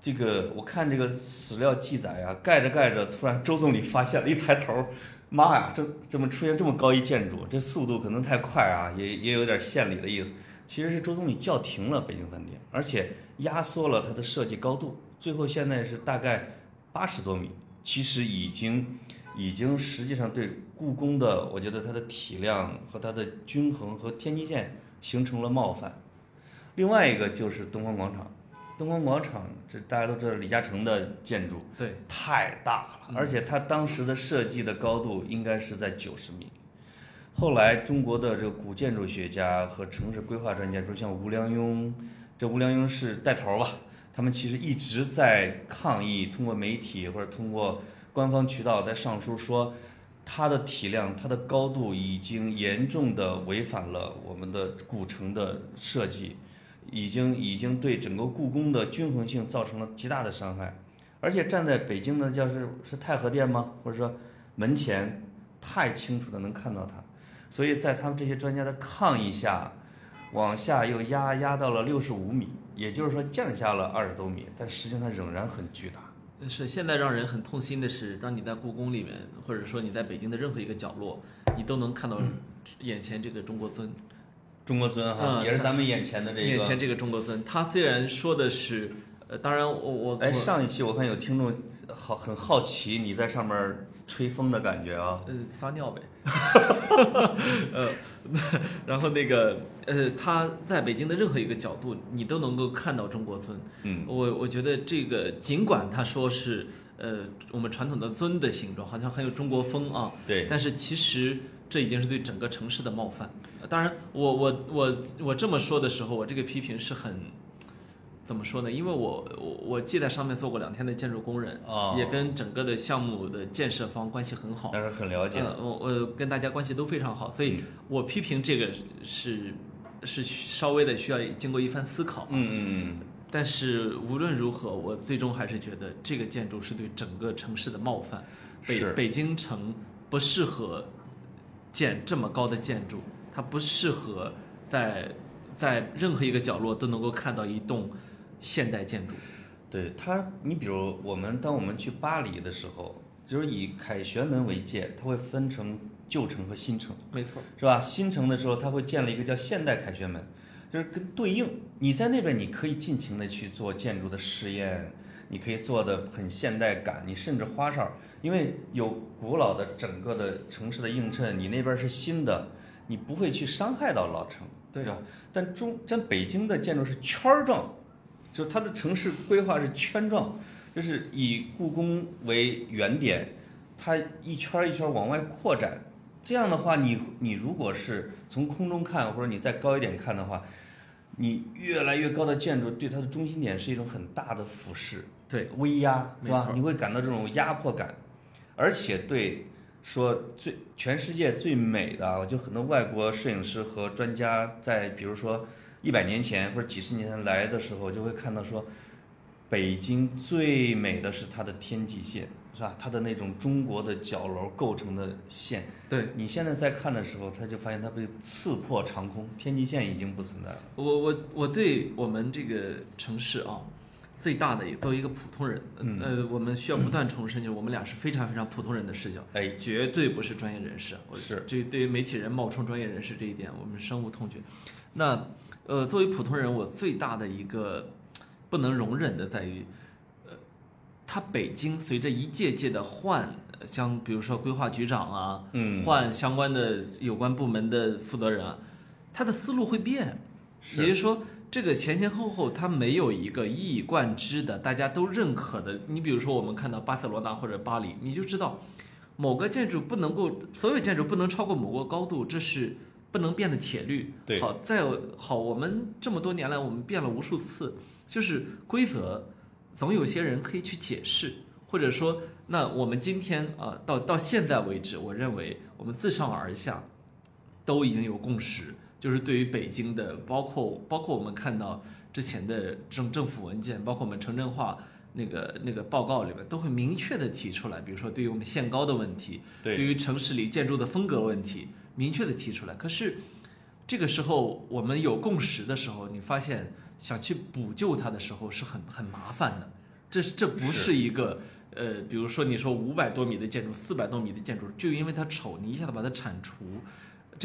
这个我看这个史料记载啊，盖着盖着，突然周总理发现了，一抬头，妈呀，这怎么出现这么高一建筑？这速度可能太快啊，也也有点献礼的意思。其实是周总理叫停了北京饭店，而且压缩了它的设计高度，最后现在是大概八十多米，其实已经已经实际上对故宫的，我觉得它的体量和它的均衡和天际线形成了冒犯。另外一个就是东方广场，东方广场这大家都知道李嘉诚的建筑对，太大了，而且它当时的设计的高度应该是在九十米。后来中国的这个古建筑学家和城市规划专家，比如像吴良镛，这吴良镛是带头吧，他们其实一直在抗议，通过媒体或者通过官方渠道在上书说，它的体量、它的高度已经严重的违反了我们的古城的设计，已经已经对整个故宫的均衡性造成了极大的伤害。而且站在北京的，叫是是太和殿吗？或者说门前，太清楚的能看到它。所以在他们这些专家的抗议下，往下又压压到了六十五米，也就是说降下了二十多米，但实际上它仍然很巨大。是现在让人很痛心的是，当你在故宫里面，或者说你在北京的任何一个角落，你都能看到眼前这个中国尊，中国尊哈，嗯也是咱们眼前的这个，眼前这个中国尊，他虽然说的是呃，当然我我哎，上一期我看有听众好很好奇你在上面吹风的感觉啊。呃撒尿呗，呃，然后那个呃，他在北京的任何一个角度，你都能够看到中国尊。嗯，我我觉得这个尽管他说是呃我们传统的尊的形状，好像很有中国风啊，对，但是其实这已经是对整个城市的冒犯。呃当然，我我我我这么说的时候，我这个批评是很怎么说呢？因为我我我既在上面做过两天的建筑工人，哦也跟整个的项目的建设方关系很好。但是很了解。呃，我我跟大家关系都非常好，所以嗯我批评这个是是稍微的需要经过一番思考。嗯嗯嗯，但是无论如何，我最终还是觉得这个建筑是对整个城市的冒犯。北北京城不适合建这么高的建筑，它不适合在在任何一个角落都能够看到一栋现代建筑。对它，你比如我们当我们去巴黎的时候，就是以凯旋门为界，它会分成旧城和新城。没错，是吧？新城的时候，它会建了一个叫现代凯旋门，就是跟对应。你在那边，你可以尽情的去做建筑的实验，你可以做的很现代感，你甚至花哨，因为有古老的整个的城市的映衬，你那边是新的，你不会去伤害到老城，对吧？但中咱北京的建筑是圈儿状，就它的城市规划是圈状，就是以故宫为原点，它一圈儿一圈儿往外扩展。这样的话，你你如果是从空中看，或者你再高一点看的话，你越来越高的建筑对它的中心点是一种很大的俯视、对，威压，是吧？你会感到这种压迫感，而且对说最全世界最美的啊，就很多外国摄影师和专家在比如说一百年前或者几十年前来的时候，就会看到说，北京最美的是它的天际线，是吧？它的那种中国的角楼构成的线。对你现在在看的时候，他就发现它被刺破长空，天际线已经不存在了。我我我对我们这个城市啊，最大的作为一个普通人，嗯呃，我们需要不断重申，就是我们俩是非常非常普通人的视角，哎，绝对不是专业人士。我是这对于媒体人冒充专业人士这一点，我们深恶痛绝。那呃，作为普通人，我最大的一个不能容忍的在于，呃，他北京随着一届届的换，呃像比如说规划局长啊，嗯，换相关的有关部门的负责人啊，他的思路会变，也就是说，这个前前后后它没有一个一以贯之的大家都认可的。你比如说，我们看到巴塞罗那或者巴黎，你就知道某个建筑不能够，所有建筑不能超过某个高度，这是不能变的铁律。对好，再好，我们这么多年来我们变了无数次，就是规则，总有些人可以去解释。或者说，那我们今天啊、到到现在为止，我认为我们自上而下都已经有共识，就是对于北京的，包括包括我们看到之前的政政府文件，包括我们城镇化那个那个报告里面，都会明确的提出来，比如说对于我们限高的问题，对于城市里建筑的风格问题，明确的提出来。可是这个时候我们有共识的时候，你发现想去补救它的时候是很很麻烦的，这是这不是一个。呃，比如说你说五百多米的建筑，四百多米的建筑，就因为它丑，你一下子把它铲除，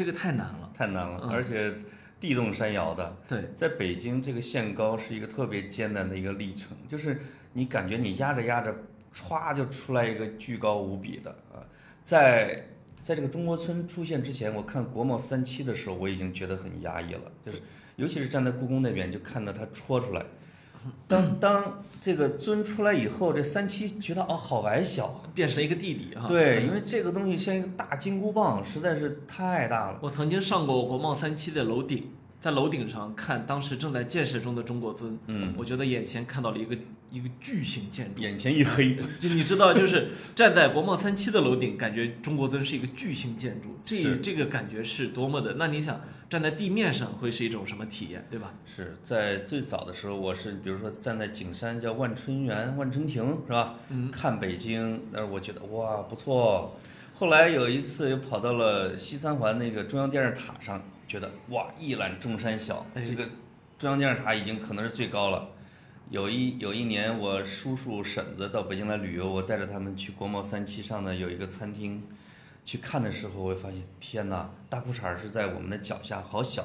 这个太难了。太难了，嗯而且地动山摇的。对，在北京，这个限高是一个特别艰难的一个历程，就是你感觉你压着压着，歘就出来一个巨高无比的啊！在在这个中国村出现之前，我看国贸三期的时候，我已经觉得很压抑了，就是尤其是站在故宫那边，就看着它戳出来。当当这个尊出来以后，这三七觉得哦好矮小，变成了一个弟弟哈。对，因为这个东西像一个大金箍棒，实在是太大了。我曾经上过国贸三期的楼顶，在楼顶上看当时正在建设中的中国尊，嗯，我觉得眼前看到了一个一个巨型建筑。眼前一黑，就你知道，就是站在国贸三期的楼顶，感觉中国尊是一个巨型建筑，这这个感觉是多么的。那你想站在地面上会是一种什么体验，对吧？是在最早的时候，我是比如说站在景山叫万春园、万春亭是吧？嗯，看北京，那我觉得哇不错。后来有一次又跑到了西三环那个中央电视塔上，觉得哇一览众山小，哎这个中央电视塔已经可能是最高了。有一有一年，我叔叔婶子到北京来旅游，我带着他们去国贸三期上的有一个餐厅，去看的时候，我会发现天哪，大裤衩是在我们的脚下，好小。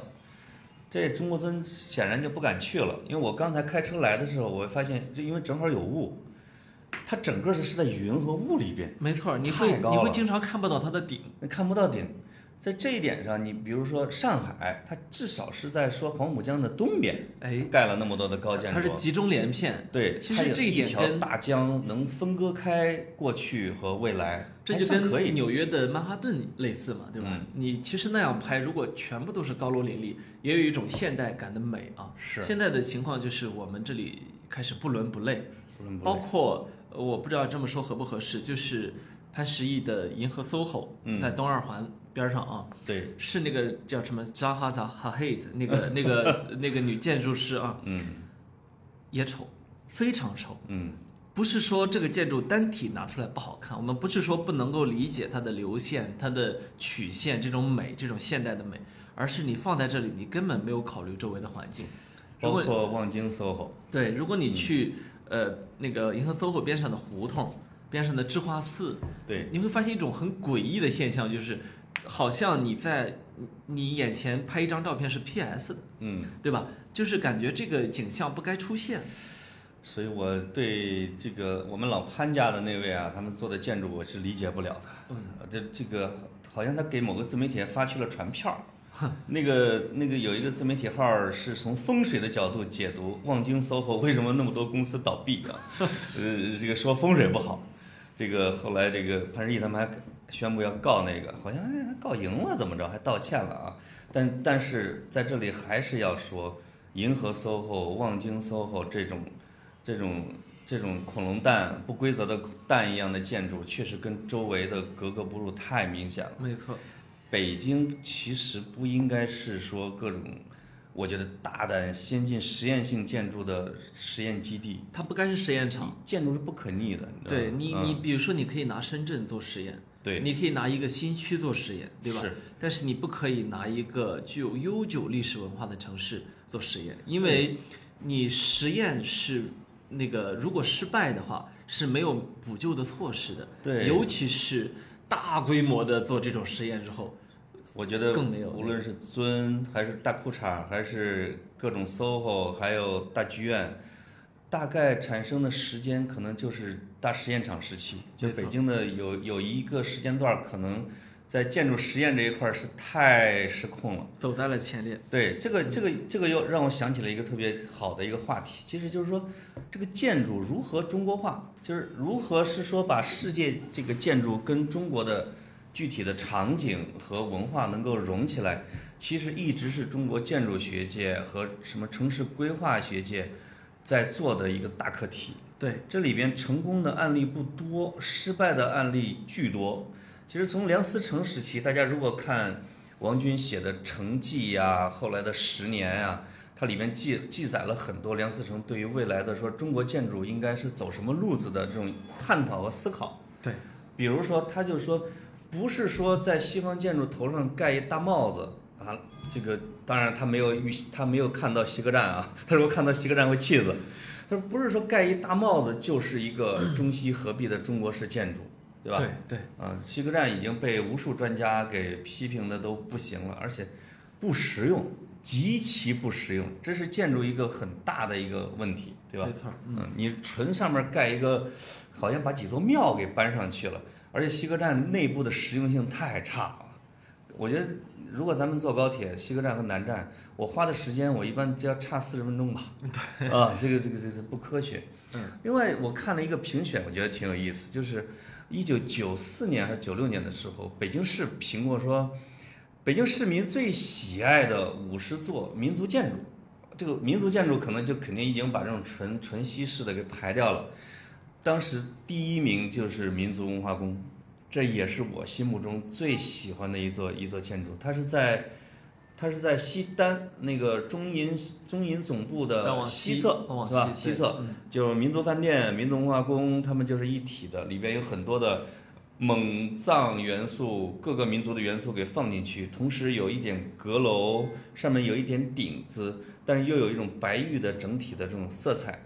这中国尊显然就不敢去了，因为我刚才开车来的时候，我发现就因为正好有雾，它整个是是在云和雾里边，没错，你会你会经常看不到它的顶。看不到顶。在这一点上，你比如说上海，它至少是在说黄浦江的东边哎，盖了那么多的高建筑，它是集中连片，对，其实这一点跟大江能分割开过去和未来，这就。跟纽约的曼哈顿类似嘛，对吧？嗯你其实那样拍，如果全部都是高楼林立，也有一种现代感的美啊。是现在的情况就是我们这里开始不伦不类，包不伦不类包括呃我不知道这么说合不合适，就是潘石屹的银河 SOHO，、嗯。在东二环边上啊，对，是那个叫什么扎哈扎哈黑的那个 那个那个女建筑师啊，嗯。也丑，非常丑。嗯。不是说这个建筑单体拿出来不好看，我们不是说不能够理解它的流线、它的曲线这种美，这种现代的美，而是你放在这里，你根本没有考虑周围的环境。包括望京 SOHO，对，如果你去呃那个银河 SOHO 边上的胡同，边上的智化寺，对，你会发现一种很诡异的现象，就是好像你在你眼前拍一张照片是 PS 的，嗯，对吧？就是感觉这个景象不该出现。所以我对这个我们老潘家的那位啊，他们做的建筑我是理解不了的。嗯呃，这这个好像他给某个自媒体发去了传票，那个那个有一个自媒体号是从风水的角度解读望京 SOHO 为什么那么多公司倒闭啊？呃，这个说风水不好，这个后来这个潘石屹他们还宣布要告那个，好像哎还告赢了怎么着，还道歉了啊。但但是在这里还是要说，银河 SOHO、望京 SOHO 这种这种这种恐龙蛋不规则的蛋一样的建筑，确实跟周围的格格不入太明显了。没错，北京其实不应该是说各种，我觉得大胆先进实验性建筑的实验基地，它不该是实验场。建筑是不可逆的。对你，嗯你比如说，你可以拿深圳做实验，对你可以拿一个新区做实验，对吧？是但是你不可以拿一个具有悠久历史文化的城市做实验，因为你实验是那个如果失败的话是没有补救的措施的。对尤其是大规模的做这种实验之后，我觉得更没有无论是尊还是大裤衩，还是各种 SOHO，还有大剧院，大概产生的时间可能就是大实验场时期。就北京的有有一个时间段，可能在建筑实验这一块儿是太失控了。走在了前列。对，这个这个这个又让我想起了一个特别好的一个话题，其实就是说，这个建筑如何中国化，就是如何是说把世界这个建筑跟中国的具体的场景和文化能够融起来，其实一直是中国建筑学界和什么城市规划学界在做的一个大课题。对，这里边成功的案例不多，失败的案例巨多。其实从梁思成时期，大家如果看王军写的《成绩》呀，后来的《十年》呀，它里面记记载了很多梁思成对于未来的说中国建筑应该是走什么路子的这种探讨和思考。对，比如说，他就说，不是说在西方建筑头上盖一大帽子啊，这个当然他没有预他没有看到西客站啊，他如果看到西客站会气死。他说不是说盖一大帽子就是一个中西合璧的中国式建筑，对吧？对对，啊，西客站已经被无数专家给批评的都不行了，而且不实用，极其不实用，这是建筑一个很大的一个问题，对吧没？错，嗯，嗯，你纯上面盖一个，好像把几座庙给搬上去了，而且西客站内部的实用性太差了。我觉得如果咱们坐高铁，西客站和南站，我花的时间我一般就要差四十分钟吧。啊，这个这个这个不科学。嗯。另外，我看了一个评选，我觉得挺有意思，就是一九九四年还是九六年的时候，北京市评过说，北京市民最喜爱的五十座民族建筑。这个民族建筑可能就肯定已经把这种纯纯西式的给排掉了。当时第一名就是民族文化宫，这也是我心目中最喜欢的一座一座建筑。它是在，它是在西单那个中银中银总部的西西侧，往是吧？西侧嗯就是民族饭店、民族文化宫，他们就是一体的，里边有很多的蒙藏元素，各个民族的元素给放进去，同时有一点阁楼，上面有一点顶子，但是又有一种白玉的整体的这种色彩。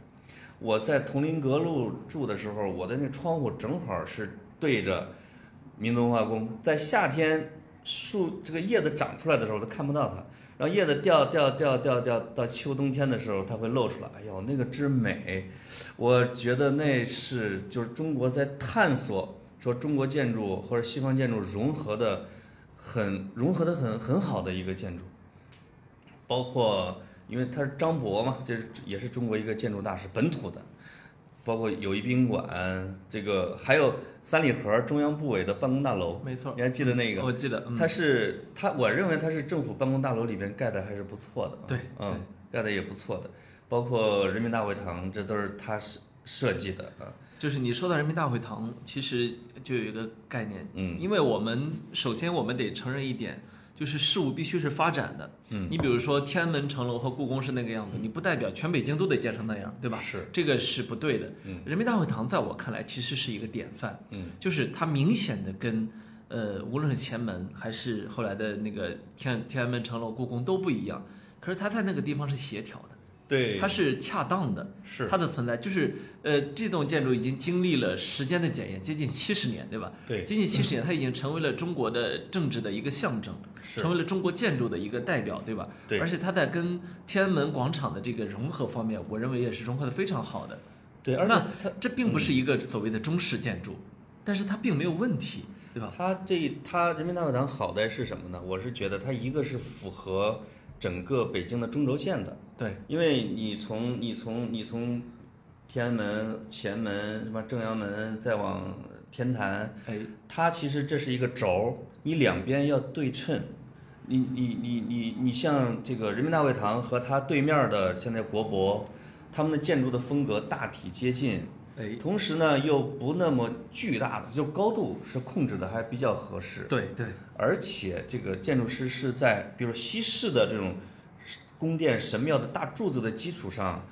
我在铜陵阁路住的时候，我的那窗户正好是对着民族文化宫，在夏天树这个叶子长出来的时候都看不到它，然后叶子掉掉掉掉掉到秋冬天的时候，它会露出来。哎呦，那个之美，我觉得那是就是中国在探索说中国建筑或者西方建筑融合的很融合的很很好的一个建筑，包括因为他是张博嘛，就是也是中国一个建筑大师，本土的。包括友谊宾馆，这个还有三里河中央部委的办公大楼，没错你还记得那个？我记得，嗯它是他，我认为他是政府办公大楼里边盖的还是不错的，对嗯，盖的也不错的，包括人民大会堂，这都是他设设计的啊，就是你说到人民大会堂，其实就有一个概念，嗯因为我们首先我们得承认一点，就是事物必须是发展的。嗯，你比如说天安门城楼和故宫是那个样子，你不代表全北京都得建成那样，对吧？是，这个是不对的。嗯人民大会堂在我看来其实是一个典范，嗯就是它明显的跟呃无论是前门还是后来的那个天天安门城楼、故宫都不一样，可是它在那个地方是协调的，对，它是恰当的。是它的存在就是，呃，这栋建筑已经经历了时间的检验，接近七十年，对吧？对接近七十年，它已经成为了中国的政治的一个象征，是成为了中国建筑的一个代表，对吧？对而且它在跟天安门广场的这个融合方面，我认为也是融合的非常好的。对，而且那它这并不是一个所谓的中式建筑，但是它并没有问题，对吧？它这它人民大会堂好在是什么呢？我是觉得它一个是符合整个北京的中轴线的，对，因为你从你从你从天安门、前门、什么正阳门，再往天坛，哎，它其实这是一个轴儿，你两边要对称。你你你你你像这个人民大会堂和它对面的现在国博，他们的建筑的风格大体接近，哎，同时呢又不那么巨大的，就高度是控制的还比较合适。对对，而且这个建筑师是在比如西式的这种宫殿神庙的大柱子的基础上，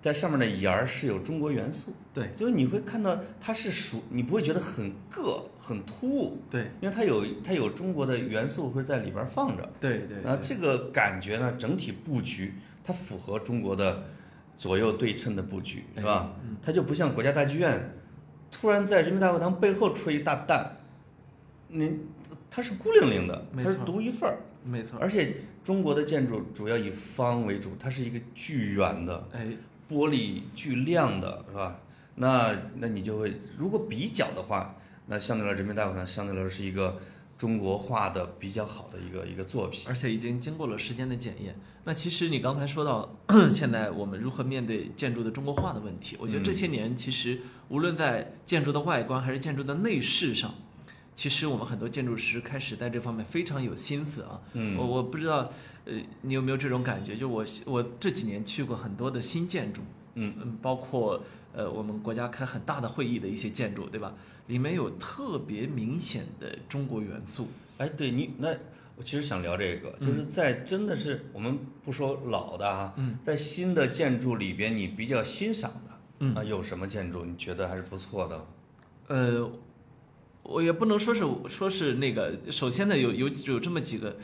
在上面的檐儿是有中国元素，对。就是你会看到它是属，你不会觉得很硌、很突兀，对。因为它有它有中国的元素会在里边放着。对对。那这个感觉呢，整体布局它符合中国的左右对称的布局，是吧？嗯它就不像国家大剧院，突然在人民大会堂背后出一大蛋，你它是孤零零的，它是独一份儿。没错，而且中国的建筑主要以方为主，它是一个巨圆的，哎，玻璃巨亮的，是吧？那那你就会，如果比较的话，那相对来说人民大会堂相对来说是一个中国化的比较好的一个一个作品。而且已经经过了时间的检验。那其实你刚才说到，现在我们如何面对建筑的中国化的问题，我觉得这些年其实无论在建筑的外观还是建筑的内饰上，其实我们很多建筑师开始在这方面非常有心思啊。嗯我我不知道，呃，你有没有这种感觉？就我我这几年去过很多的新建筑，嗯嗯，包括呃我们国家开很大的会议的一些建筑，对吧？里面有特别明显的中国元素。哎，对你那我其实想聊这个，就是在真的是我们不说老的啊，嗯在新的建筑里边，你比较欣赏的，嗯啊，有什么建筑你觉得还是不错的？呃，我也不能说是说是那个，首先呢，有有有这么几个，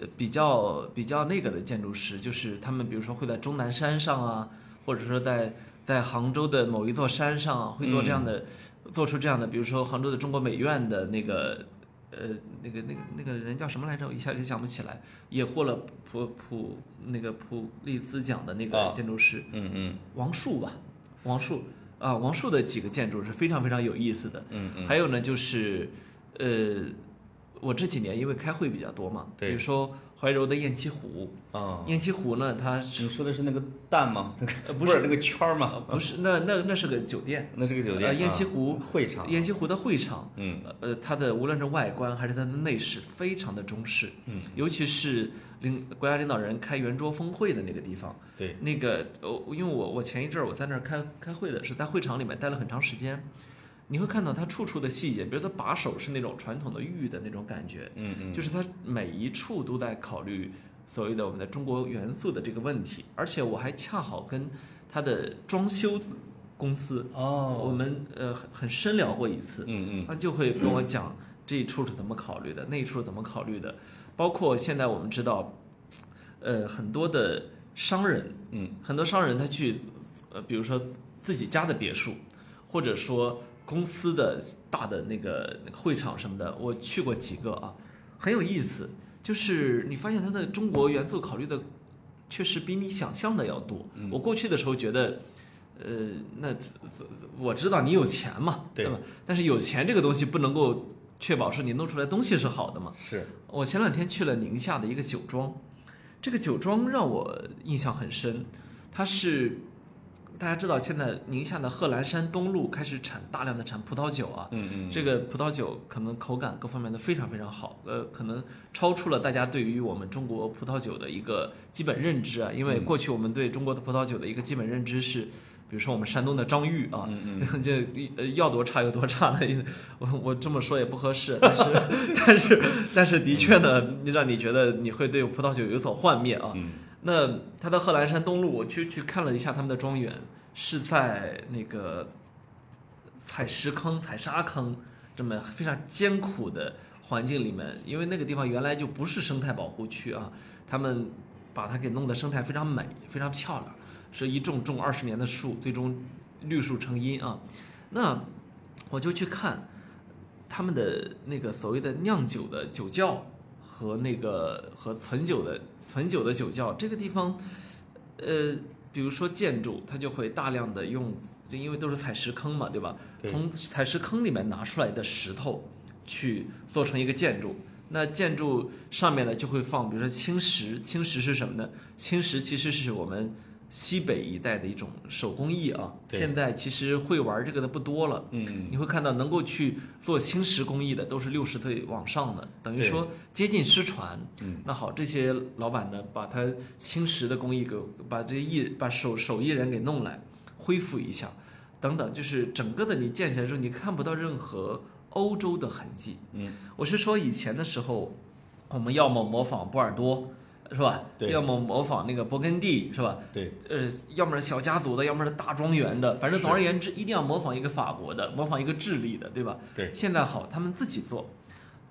呃，比较比较那个的建筑师，就是他们比如说会在终南山上啊，或者说在在杭州的某一座山上啊，会做这样的，做出这样的，比如说杭州的中国美院的那个。呃，那个、那个、那个人叫什么来着？我一下就想不起来，也获了普普那个普利兹奖的那个啊。建筑师，嗯嗯。王树吧，王树。啊，王树的几个建筑是非常非常有意思的。嗯嗯，还有呢，就是，呃，我这几年因为开会比较多嘛，比如说怀柔的雁栖湖，啊，雁栖湖呢，它你说的是那个蛋吗？那个呃不是那个圈儿吗？不是那那那是个酒店，那是个酒店。呃雁栖啊湖会场。雁栖湖的会场，嗯呃，它的无论是外观还是它的内饰，非常的中式，嗯，尤其是领国家领导人开圆桌峰会的那个地方，对，那个呃，因为我我前一阵儿我在那儿开开会的是在会场里面待了很长时间，你会看到它处处的细节，比如它把手是那种传统的玉的那种感觉，嗯嗯，就是它每一处都在考虑所谓的我们的中国元素的这个问题，而且我还恰好跟它的装修公司哦，我哦，们呃很很深聊过一次，嗯嗯。他就会跟我讲这一处是怎么考虑的，那一处怎么考虑的，包括现在我们知道，呃很多的商人，嗯。很多商人他去，呃比如说自己家的别墅，或者说公司的大的那个会场什么的，我去过几个啊，很有意思。就是你发现它的中国元素考虑的确实比你想象的要多。嗯我过去的时候觉得，呃，那我知道你有钱嘛，对吧？但是有钱这个东西不能够确保说你弄出来东西是好的嘛。是，我前两天去了宁夏的一个酒庄，这个酒庄让我印象很深，它是大家知道现在宁夏的贺兰山东路开始产大量的产葡萄酒啊，嗯嗯，这个葡萄酒可能口感各方面都非常非常好，呃，可能超出了大家对于我们中国葡萄酒的一个基本认知啊。因为嗯过去我们对中国的葡萄酒的一个基本认知是，比如说我们山东的张裕啊，嗯嗯，这呃要多差有多差的？我我这么说也不合适，但是 但是但是的确呢，让你觉得你会对葡萄酒有所幻灭啊。嗯那他的贺兰山东路，我去去看了一下他们的庄园，是在那个采石坑、采沙坑这么非常艰苦的环境里面，因为那个地方原来就不是生态保护区啊，他们把它给弄得生态非常美、非常漂亮，是一种种二十年的树，最终绿树成荫啊。那我就去看他们的那个所谓的酿酒的酒窖和那个和存酒的存酒的酒窖，这个地方，呃，比如说建筑，它就会大量的用，就因为都是采石坑嘛，对吧？对从采石坑里面拿出来的石头去做成一个建筑。那建筑上面呢就会放，比如说青石，青石是什么呢？青石其实是我们西北一带的一种手工艺啊。对现在其实会玩这个的不多了。嗯你会看到能够去做青石工艺的都是六十岁往上的，等于说接近失传。嗯，那好，这些老板呢，把他青石的工艺给把这些艺把手手艺人给弄来，恢复一下，等等，就是整个的你建起来之后，你看不到任何欧洲的痕迹。嗯，我是说以前的时候，我们要么模仿波尔多，是吧？对要么模仿那个勃艮第，是吧？对，呃，要么是小家族的，要么是大庄园的，反正总而言之，一定要模仿一个法国的，模仿一个智利的，对吧？对现在好，他们自己做，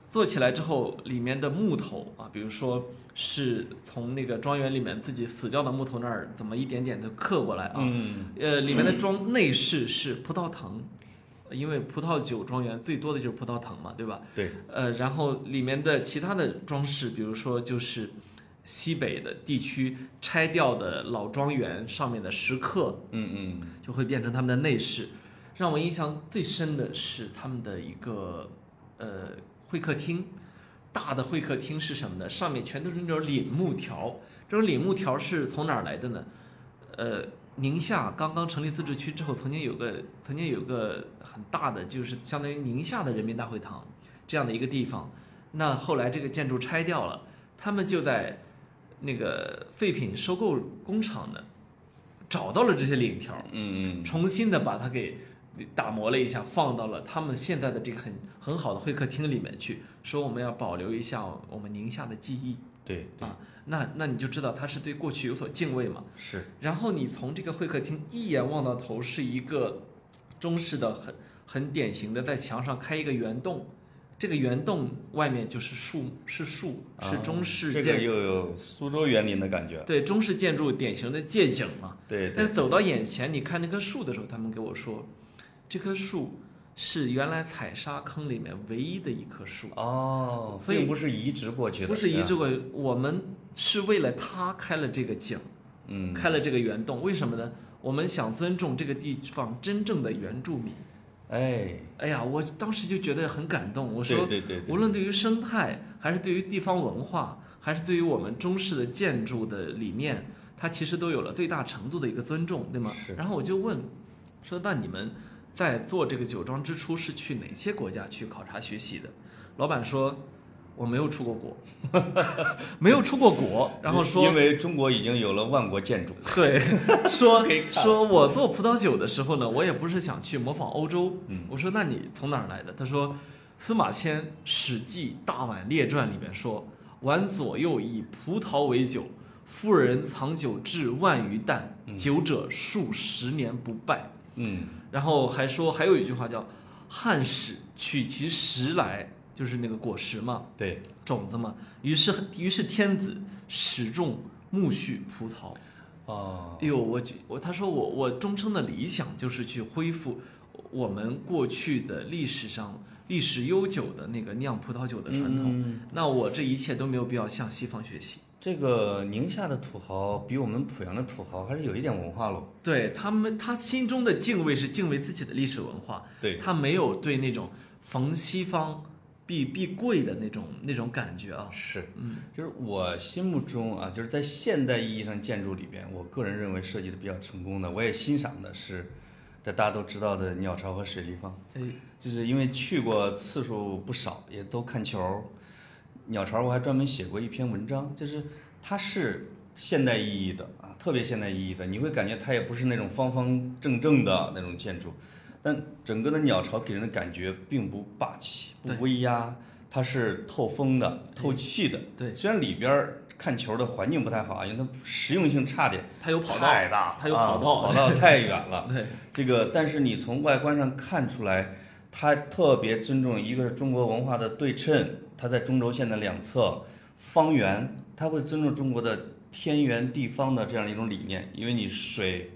做起来之后，里面的木头啊，比如说是从那个庄园里面自己死掉的木头那儿，怎么一点点的刻过来啊？嗯呃，里面的装内饰是葡萄藤，因为葡萄酒庄园最多的就是葡萄藤嘛，对吧？对，呃，然后里面的其他的装饰，比如说就是西北的地区拆掉的老庄园上面的石刻，嗯嗯就会变成他们的内饰。让我印象最深的是他们的一个呃会客厅，大的会客厅是什么呢？上面全都是那种檩木条，这种檩木条是从哪儿来的呢？呃，宁夏刚刚成立自治区之后，曾经有个曾经有个很大的，就是相当于宁夏的人民大会堂这样的一个地方。那后来这个建筑拆掉了，他们就在那个废品收购工厂呢找到了这些领条，嗯嗯，重新的把它给打磨了一下，放到了他们现在的这个很很好的会客厅里面去，说我们要保留一下我们宁夏的记忆对对啊。那那你就知道他是对过去有所敬畏嘛。是，然后你从这个会客厅一眼望到头，是一个中式的很很典型的，在墙上开一个圆洞，这个圆洞外面就是树，是树，是中式啊这建、个又有苏州园林的感觉。对中式建筑典型的借景嘛。对对但是走到眼前，你看那棵树的时候，他们给我说，这棵树是原来采沙坑里面唯一的一棵树，哦，所以不是移植过去的，不是移植吧，过，我们是为了它开了这个景，嗯，开了这个圆洞，为什么呢？我们想尊重这个地方真正的原住民。哎，哎呀，我当时就觉得很感动。我说，对对无论对于生态，还是对于地方文化，还是对于我们中式的建筑的理念，它其实都有了最大程度的一个尊重，对吗是？然后我就问，说那你们在做这个酒庄之初是去哪些国家去考察学习的？老板说。我没有出过国，没有出过国，然后说因为中国已经有了万国建筑，对，说说我做葡萄酒的时候呢，我也不是想去模仿欧洲。嗯我说那你从哪儿来的？他说，司马迁《史记·大宛列传》里面说，宛左右以葡萄为酒，夫人藏酒至万余担，酒者数十年不败。嗯，然后还说还有一句话叫“汉使取其实来”，就是那个果实嘛，对，种子嘛。于是于是天子始种苜蓿葡萄。哦，哎呦，我觉我他说我我终生的理想就是去恢复我们过去的历史上历史悠久的那个酿葡萄酒的传统。嗯那我这一切都没有必要向西方学习。这个宁夏的土豪比我们濮阳的土豪还是有一点文化喽。对他们，他心中的敬畏是敬畏自己的历史文化，对，他没有对那种逢西方必必贵的那种那种感觉啊。是，嗯，就是我心目中啊，就是在现代意义上建筑里边，我个人认为设计的比较成功的，我也欣赏的是，这大家都知道的鸟巢和水立方。哎，就是因为去过次数不少，也都看球。鸟巢我还专门写过一篇文章，就是它是现代意义的啊，特别现代意义的，你会感觉它也不是那种方方正正的那种建筑，但整个的鸟巢给人的感觉并不霸气、不威压，它是透风的、透气的。对虽然里边儿看球的环境不太好啊，因为它实用性差点，它有跑道，太大，它有啊跑道跑道 太远了。对，这个，但是你从外观上看出来，它特别尊重一个是中国文化的对称，它在中轴线的两侧方圆，它会尊重中国的天圆地方的这样的一种理念。因为你水，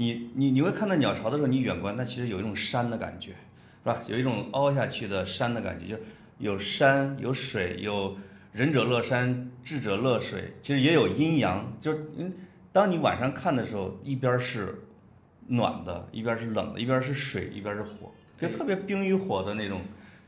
你你你会看到鸟巢的时候，你远观它其实有一种山的感觉，是吧？有一种凹下去的山的感觉，就是有山有水，有仁者乐山，智者乐水，其实也有阴阳，就是嗯，当你晚上看的时候，一边是暖的，一边是冷的，一边是水，一边是火，就特别冰与火的那种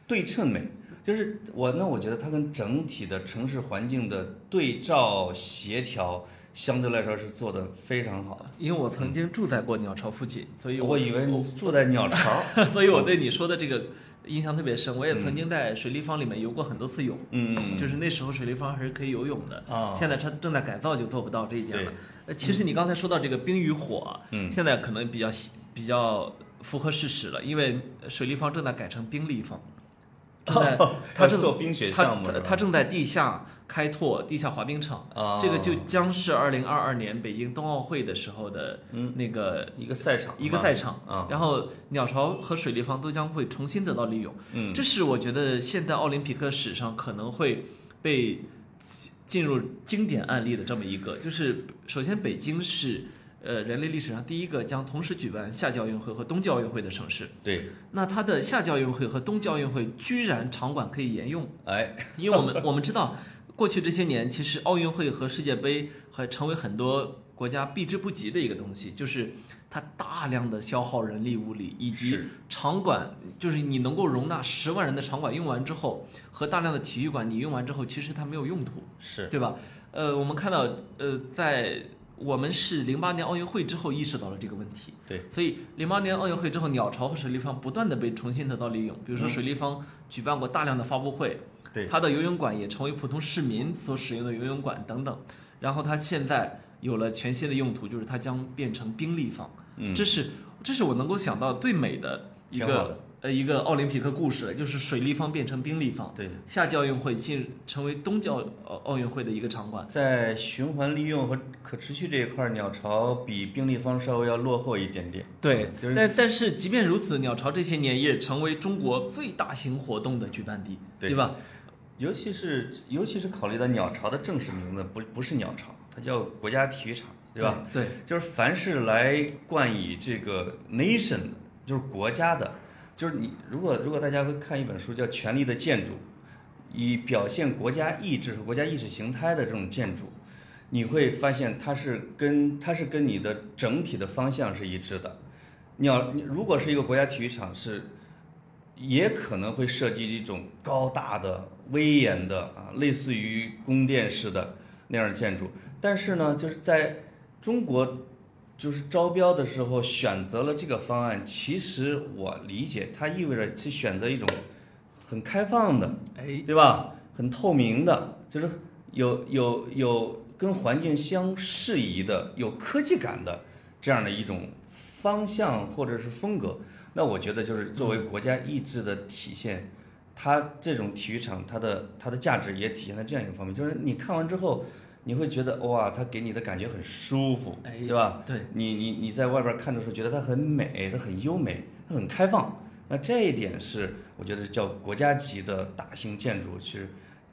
对称美。就是我那我觉得它跟整体的城市环境的对照协调，相对来说是做的非常好的。因为我曾经住在过鸟巢附近，所以我我以为你住在鸟巢，所以我对你说的这个印象特别深。我也曾经在水立方里面游过很多次泳，嗯嗯就是那时候水立方还是可以游泳的。啊，现在它正在改造，就做不到这一点了。呃，其实你刚才说到这个冰与火，嗯现在可能比较比较符合事实了，因为水立方正在改成冰立方，正在 它它正做冰雪项目是吧它它正在地下开拓地下滑冰场，啊，这个就将是二零二二年北京冬奥会的时候的嗯那个一个赛场，一个赛场，啊，然后鸟巢和水立方都将会重新得到利用。嗯，这是我觉得现代奥林匹克史上可能会被进入经典案例的这么一个，就是首先北京是呃人类历史上第一个将同时举办夏季奥运会和冬季奥运会的城市。对，那它的夏季奥运会和冬季奥运会居然场馆可以沿用，哎，因为我们我们知道，过去这些年其实奥运会和世界杯还成为很多国家避之不及的一个东西，就是它大量的消耗人力物力，以及场馆，就是你能够容纳十万人的场馆用完之后，和大量的体育馆你用完之后，其实它没有用途，是，对吧？呃，我们看到，呃，在我们是零八年奥运会之后意识到了这个问题，对，所以零八年奥运会之后，鸟巢和水立方不断的被重新得到利用，比如说嗯。水立方举办过大量的发布会，对，它的游泳馆也成为普通市民所使用的游泳馆等等。然后它现在有了全新的用途，就是它将变成冰立方。嗯，这是这是我能够想到最美的一个呃一个奥林匹克故事，就是水立方变成冰立方，对，夏季奥运会进成为冬季奥奥奥运会的一个场馆。在循环利用和可持续这一块儿，鸟巢比冰立方稍微要落后一点点。对，就是但但是即便如此，鸟巢这些年也成为中国最大型活动的举办地，对吧？尤其是尤其是考虑到鸟巢的正式名字不不是鸟巢，它叫国家体育场，对吧？？对，就是凡是来冠以这个 nation 的，就是国家的，就是你如果如果大家会看一本书叫《权力的建筑》，以表现国家意志和国家意识形态的这种建筑，你会发现它是跟它是跟你的整体的方向是一致的。鸟如果是一个国家体育场是。也可能会设计一种高大的、威严的啊，类似于宫殿式的那样的建筑。但是呢，就是在中国就是招标的时候选择了这个方案，其实我理解它意味着是选择一种很开放的，哎，对吧？很透明的，就是有有有跟环境相适宜的、有科技感的这样的一种方向或者是风格。那我觉得就是作为国家意志的体现，它这种体育场它的它的价值也体现在这样一个方面，就是你看完之后，你会觉得哇，它给你的感觉很舒服，哎对吧？对，你你你在外边看的时候，觉得它很美，它很优美，它很开放。那这一点是我觉得叫国家级的大型建筑，其实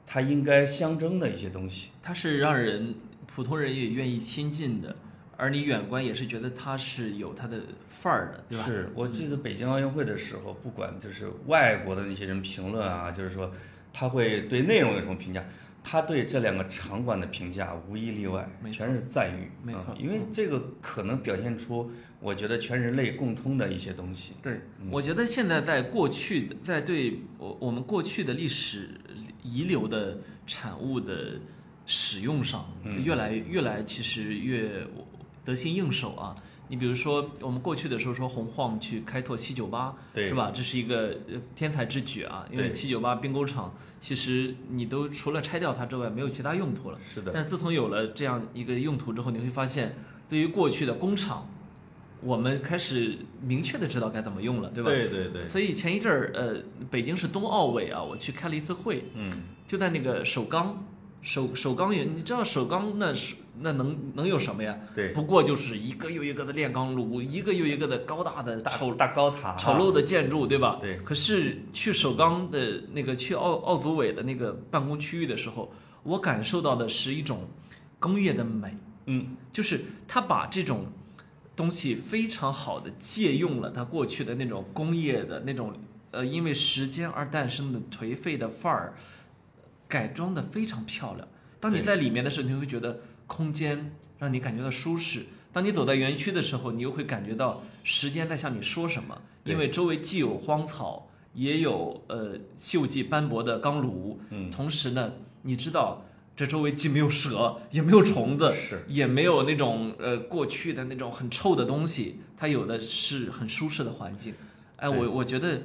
它应该象征的一些东西。它是让人普通人也愿意亲近的，而你远观也是觉得它是有它的范儿的，对吧？是我记得北京奥运会的时候，不管就是外国的那些人评论啊，就是说他会对内容有什么评价，他对这两个场馆的评价无一例外全是赞誉。没错啊因为这个可能表现出我觉得全人类共通的一些东西。对，我觉得现在在过去的，在对我我们过去的历史遗留的产物的使用上，嗯越来越来其实越得心应手啊。你比如说，我们过去的时候说红晃去开拓七九八，对是吧？这是一个呃天才之举啊，因为对七九八兵工厂其实你都除了拆掉它之外，没有其他用途了。是的，但自从有了这样一个用途之后，你会发现，对于过去的工厂，我们开始明确的知道该怎么用了，对吧？对对对，所以前一阵儿，呃，北京市冬奥委啊，我去开了一次会，嗯，就在那个首钢，首首钢也，你知道首钢那是那能能有什么呀？对，不过就是一个又一个的炼钢炉，一个又一个的高大的大丑大高塔，丑陋的建筑，对吧？对可是去首钢的那个去奥奥组委的那个办公区域的时候，我感受到的是一种工业的美，嗯，就是他把这种东西非常好的借用了他过去的那种工业的那种呃因为时间而诞生的颓废的范儿，改装的非常漂亮。当你在里面的时候，你会觉得空间让你感觉到舒适。当你走在园区的时候，你又会感觉到时间在向你说什么，因为周围既有荒草，也有呃锈迹斑驳的钢炉，嗯同时呢，你知道这周围既没有蛇，也没有虫子，是也没有那种呃过去的那种很臭的东西，它有的是很舒适的环境。哎，我我觉得，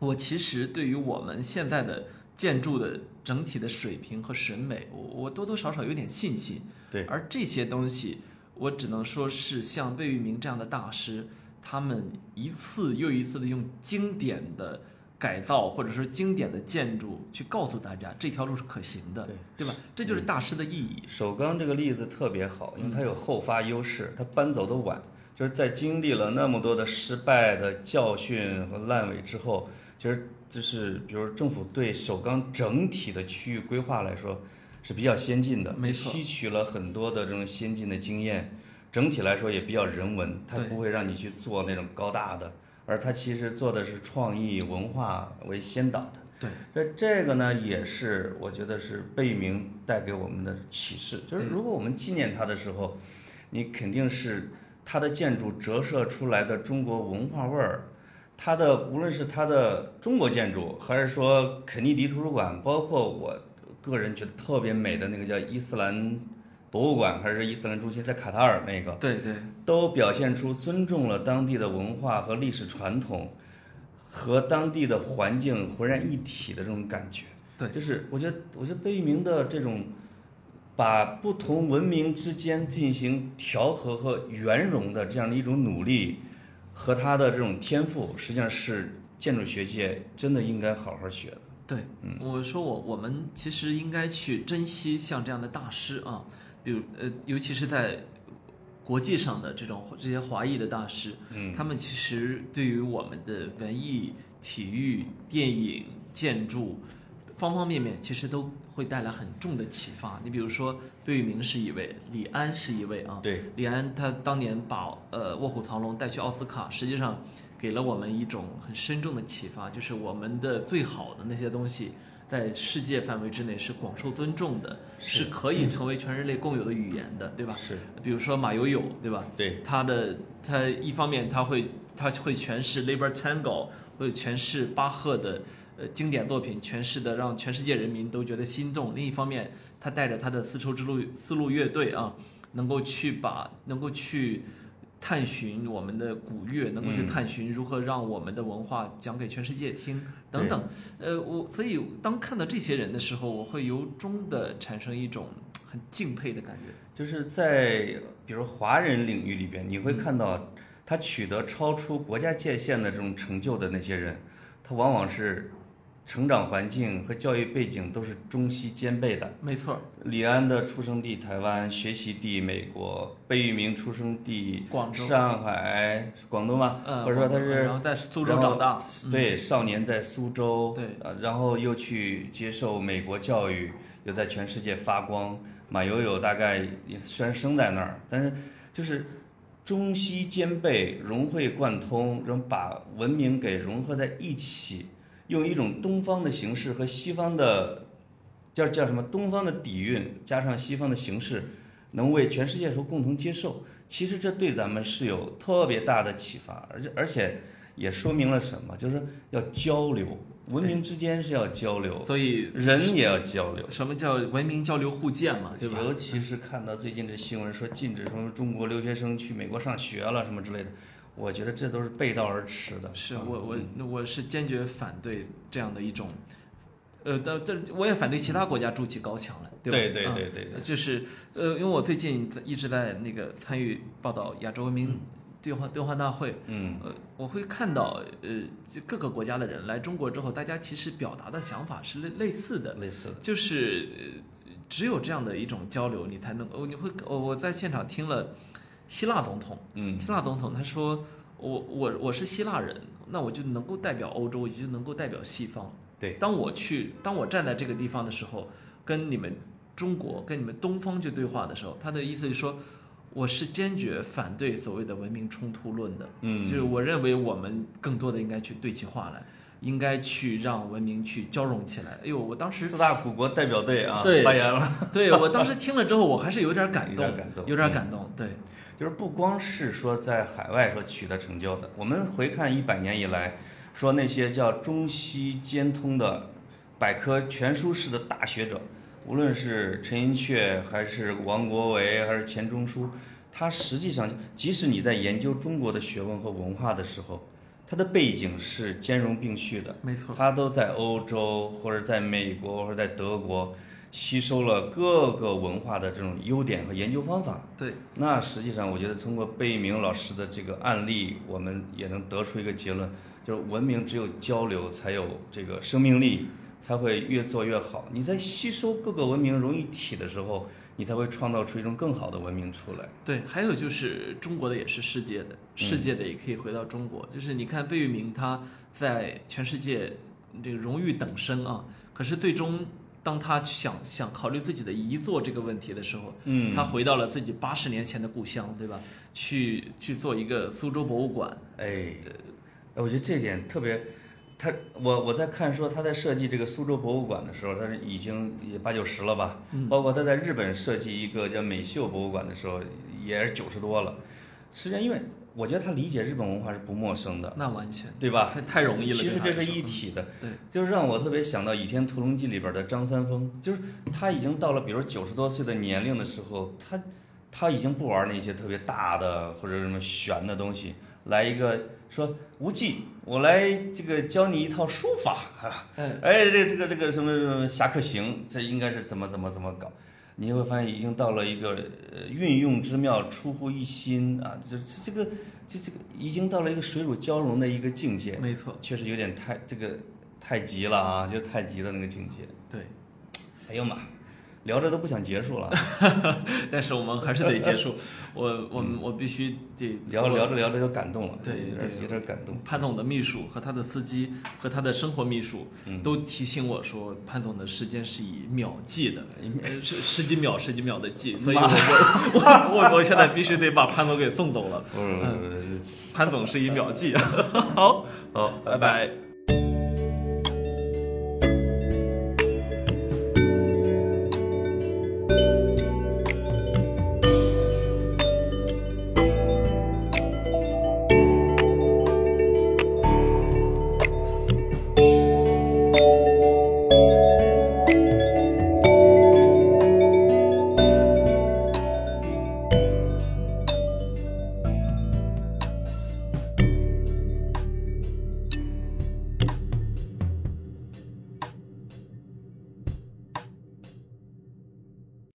我其实对于我们现在的建筑的整体的水平和审美，我我多多少少有点信心。对而这些东西，我只能说是像魏玉明这样的大师，他们一次又一次的用经典的改造或者说经典的建筑去告诉大家这条路是可行的，对对吧？这就是大师的意义。首钢这个例子特别好，因为嗯它有后发优势，它搬走的晚，就是在经历了那么多的失败的教训和烂尾之后，其实就是比如政府对首钢整体的区域规划来说是比较先进的，没错。吸取了很多的这种先进的经验，整体来说也比较人文，它不会让你去做那种高大的，而它其实做的是创意文化为先导的。对，那这个呢，也是我觉得是贝聿铭带给我们的启示，就是嗯。如果我们纪念他的时候，你肯定是他的建筑折射出来的中国文化味儿，他的无论是他的中国建筑，还是说肯尼迪图书馆，包括我个人觉得特别美的那个叫伊斯兰博物馆，还是伊斯兰中心在卡塔尔那个，对对，都表现出尊重了当地的文化和历史传统，和当地的环境浑然一体的这种感觉。对就是我觉得，我觉得贝聿铭的这种把不同文明之间进行调和和圆融的这样的一种努力，和他的这种天赋，实际上是建筑学界真的应该好好学的。对，我说我我们其实应该去珍惜像这样的大师啊，比如呃，尤其是在国际上的这种这些华裔的大师，嗯，他们其实对于我们的文艺、体育、电影、建筑方方面面，其实都会带来很重的启发。你比如说，贝聿铭是一位，李安是一位啊，对，李安他当年把呃《卧虎藏龙》带去奥斯卡，实际上给了我们一种很深重的启发，就是我们的最好的那些东西，在世界范围之内是广受尊重的，是是可以成为全人类共有的语言的，对吧？是，比如说马友友，对吧？对，他的他一方面他会他会诠释 Labor Tango，会诠释巴赫的呃经典作品，诠释的让全世界人民都觉得心动。另一方面，他带着他的丝绸之路丝路乐队啊，能够去把能够去探寻我们的古乐，能够去嗯探寻如何让我们的文化讲给全世界听等等。呃，我所以当看到这些人的时候，我会由衷的产生一种很敬佩的感觉。就是在比如华人领域里边，你会看到他取得超出国家界限的这种成就的那些人，他往往是成长环境和教育背景都是中西兼备的。没错，李安的出生地台湾，学习地美国；贝聿铭出生地广州。上海、广东吗？呃，或者说他是然后在苏州长大，嗯。对，少年在苏州，对。呃，然后又去接受美国教育，又在全世界发光，马友友大概虽然生在那儿，但是就是中西兼备、融会贯通，然后把文明给融合在一起，用一种东方的形式和西方的叫叫什么东方的底蕴加上西方的形式，能为全世界所共同接受。其实这对咱们是有特别大的启发，而且而且也说明了什么，就是要交流，文明之间是要交流，所以人也要交流。什么叫文明交流互鉴嘛，对吧？尤其是看到最近这新闻说禁止什么中国留学生去美国上学了什么之类的，我觉得这都是背道而驰的。是我我我是坚决反对这样的一种，呃，但但我也反对其他国家筑起高墙来，对吧？对对对对对嗯就是呃，因为我最近在一直在那个参与报道亚洲文明对话对话大会，嗯。呃，我会看到呃，就各个国家的人来中国之后，大家其实表达的想法是类类似的，类似的，就是呃只有这样的一种交流，你才能哦，你会我我在现场听了希腊总统，嗯希腊总统他说我我我是希腊人，那我就能够代表欧洲，也就能够代表西方。对，当我去当我站在这个地方的时候，跟你们中国跟你们东方去对话的时候，他的意思是说。我是坚决反对所谓的文明冲突论的，嗯就是我认为我们更多的应该去对起话来，应该去让文明去交融起来。哎呦，我当时四大古国代表队啊对发言了，对我当时听了之后，我还是有点感有，点感动有点感动。对，就是不光是说在海外所取得成就的，我们回看一百年以来，说那些叫中西兼通的百科全书式的大学者，无论是陈寅恪还是王国维还是钱钟书，他实际上即使你在研究中国的学问和文化的时候，他的背景是兼容并蓄的，没错，他都在欧洲或者在美国或者在德国吸收了各个文化的这种优点和研究方法。对，那实际上，我觉得通过贝聿铭老师的这个案例，我们也能得出一个结论，就是文明只有交流才有这个生命力，才会越做越好。你在吸收各个文明融一体的时候，你才会创造出一种更好的文明出来。对，还有就是中国的也是世界的，世界的也可以回到中国。就是你看贝聿铭他在全世界这个荣誉等身啊，可是最终当他想想考虑自己的遗作这个问题的时候，嗯他回到了自己八十年前的故乡，对吧？去去做一个苏州博物馆，哎，我觉得这点特别。他我我在看说他在设计这个苏州博物馆的时候，他是已经也八九十了吧？包括他在日本设计一个叫美秀博物馆的时候，也是九十多了。实际上，因为我觉得他理解日本文化是不陌生的，那完全对吧？太太容易了。其实这是一体的，对就是让我特别想到《倚天屠龙记》里边的张三丰，就是他已经到了比如九十多岁的年龄的时候，他他已经不玩那些特别大的或者什么玄的东西，来一个说无忌，我来这个教你一套书法啊，嗯哎，这这个这个什么什么侠客行，这应该是怎么怎么怎么搞。你会发现已经到了一个呃运用之妙出乎一心啊，这这这个这这个已经到了一个水乳交融的一个境界。没错，确实有点太这个太急了啊，就太急的那个境界。对。哎呦妈，聊着都不想结束了，但是我们还是得结束，我我我必须得嗯聊聊着聊着就感动了，对对有点有点感动。潘总的秘书和他的司机和他的生活秘书嗯。都提醒我说，潘总的时间是以秒计的，呃是十几秒十几秒的计，所以我我我 我我现在必须得把潘总给送走了。不是不是不是，潘总是以秒计，好，好，拜拜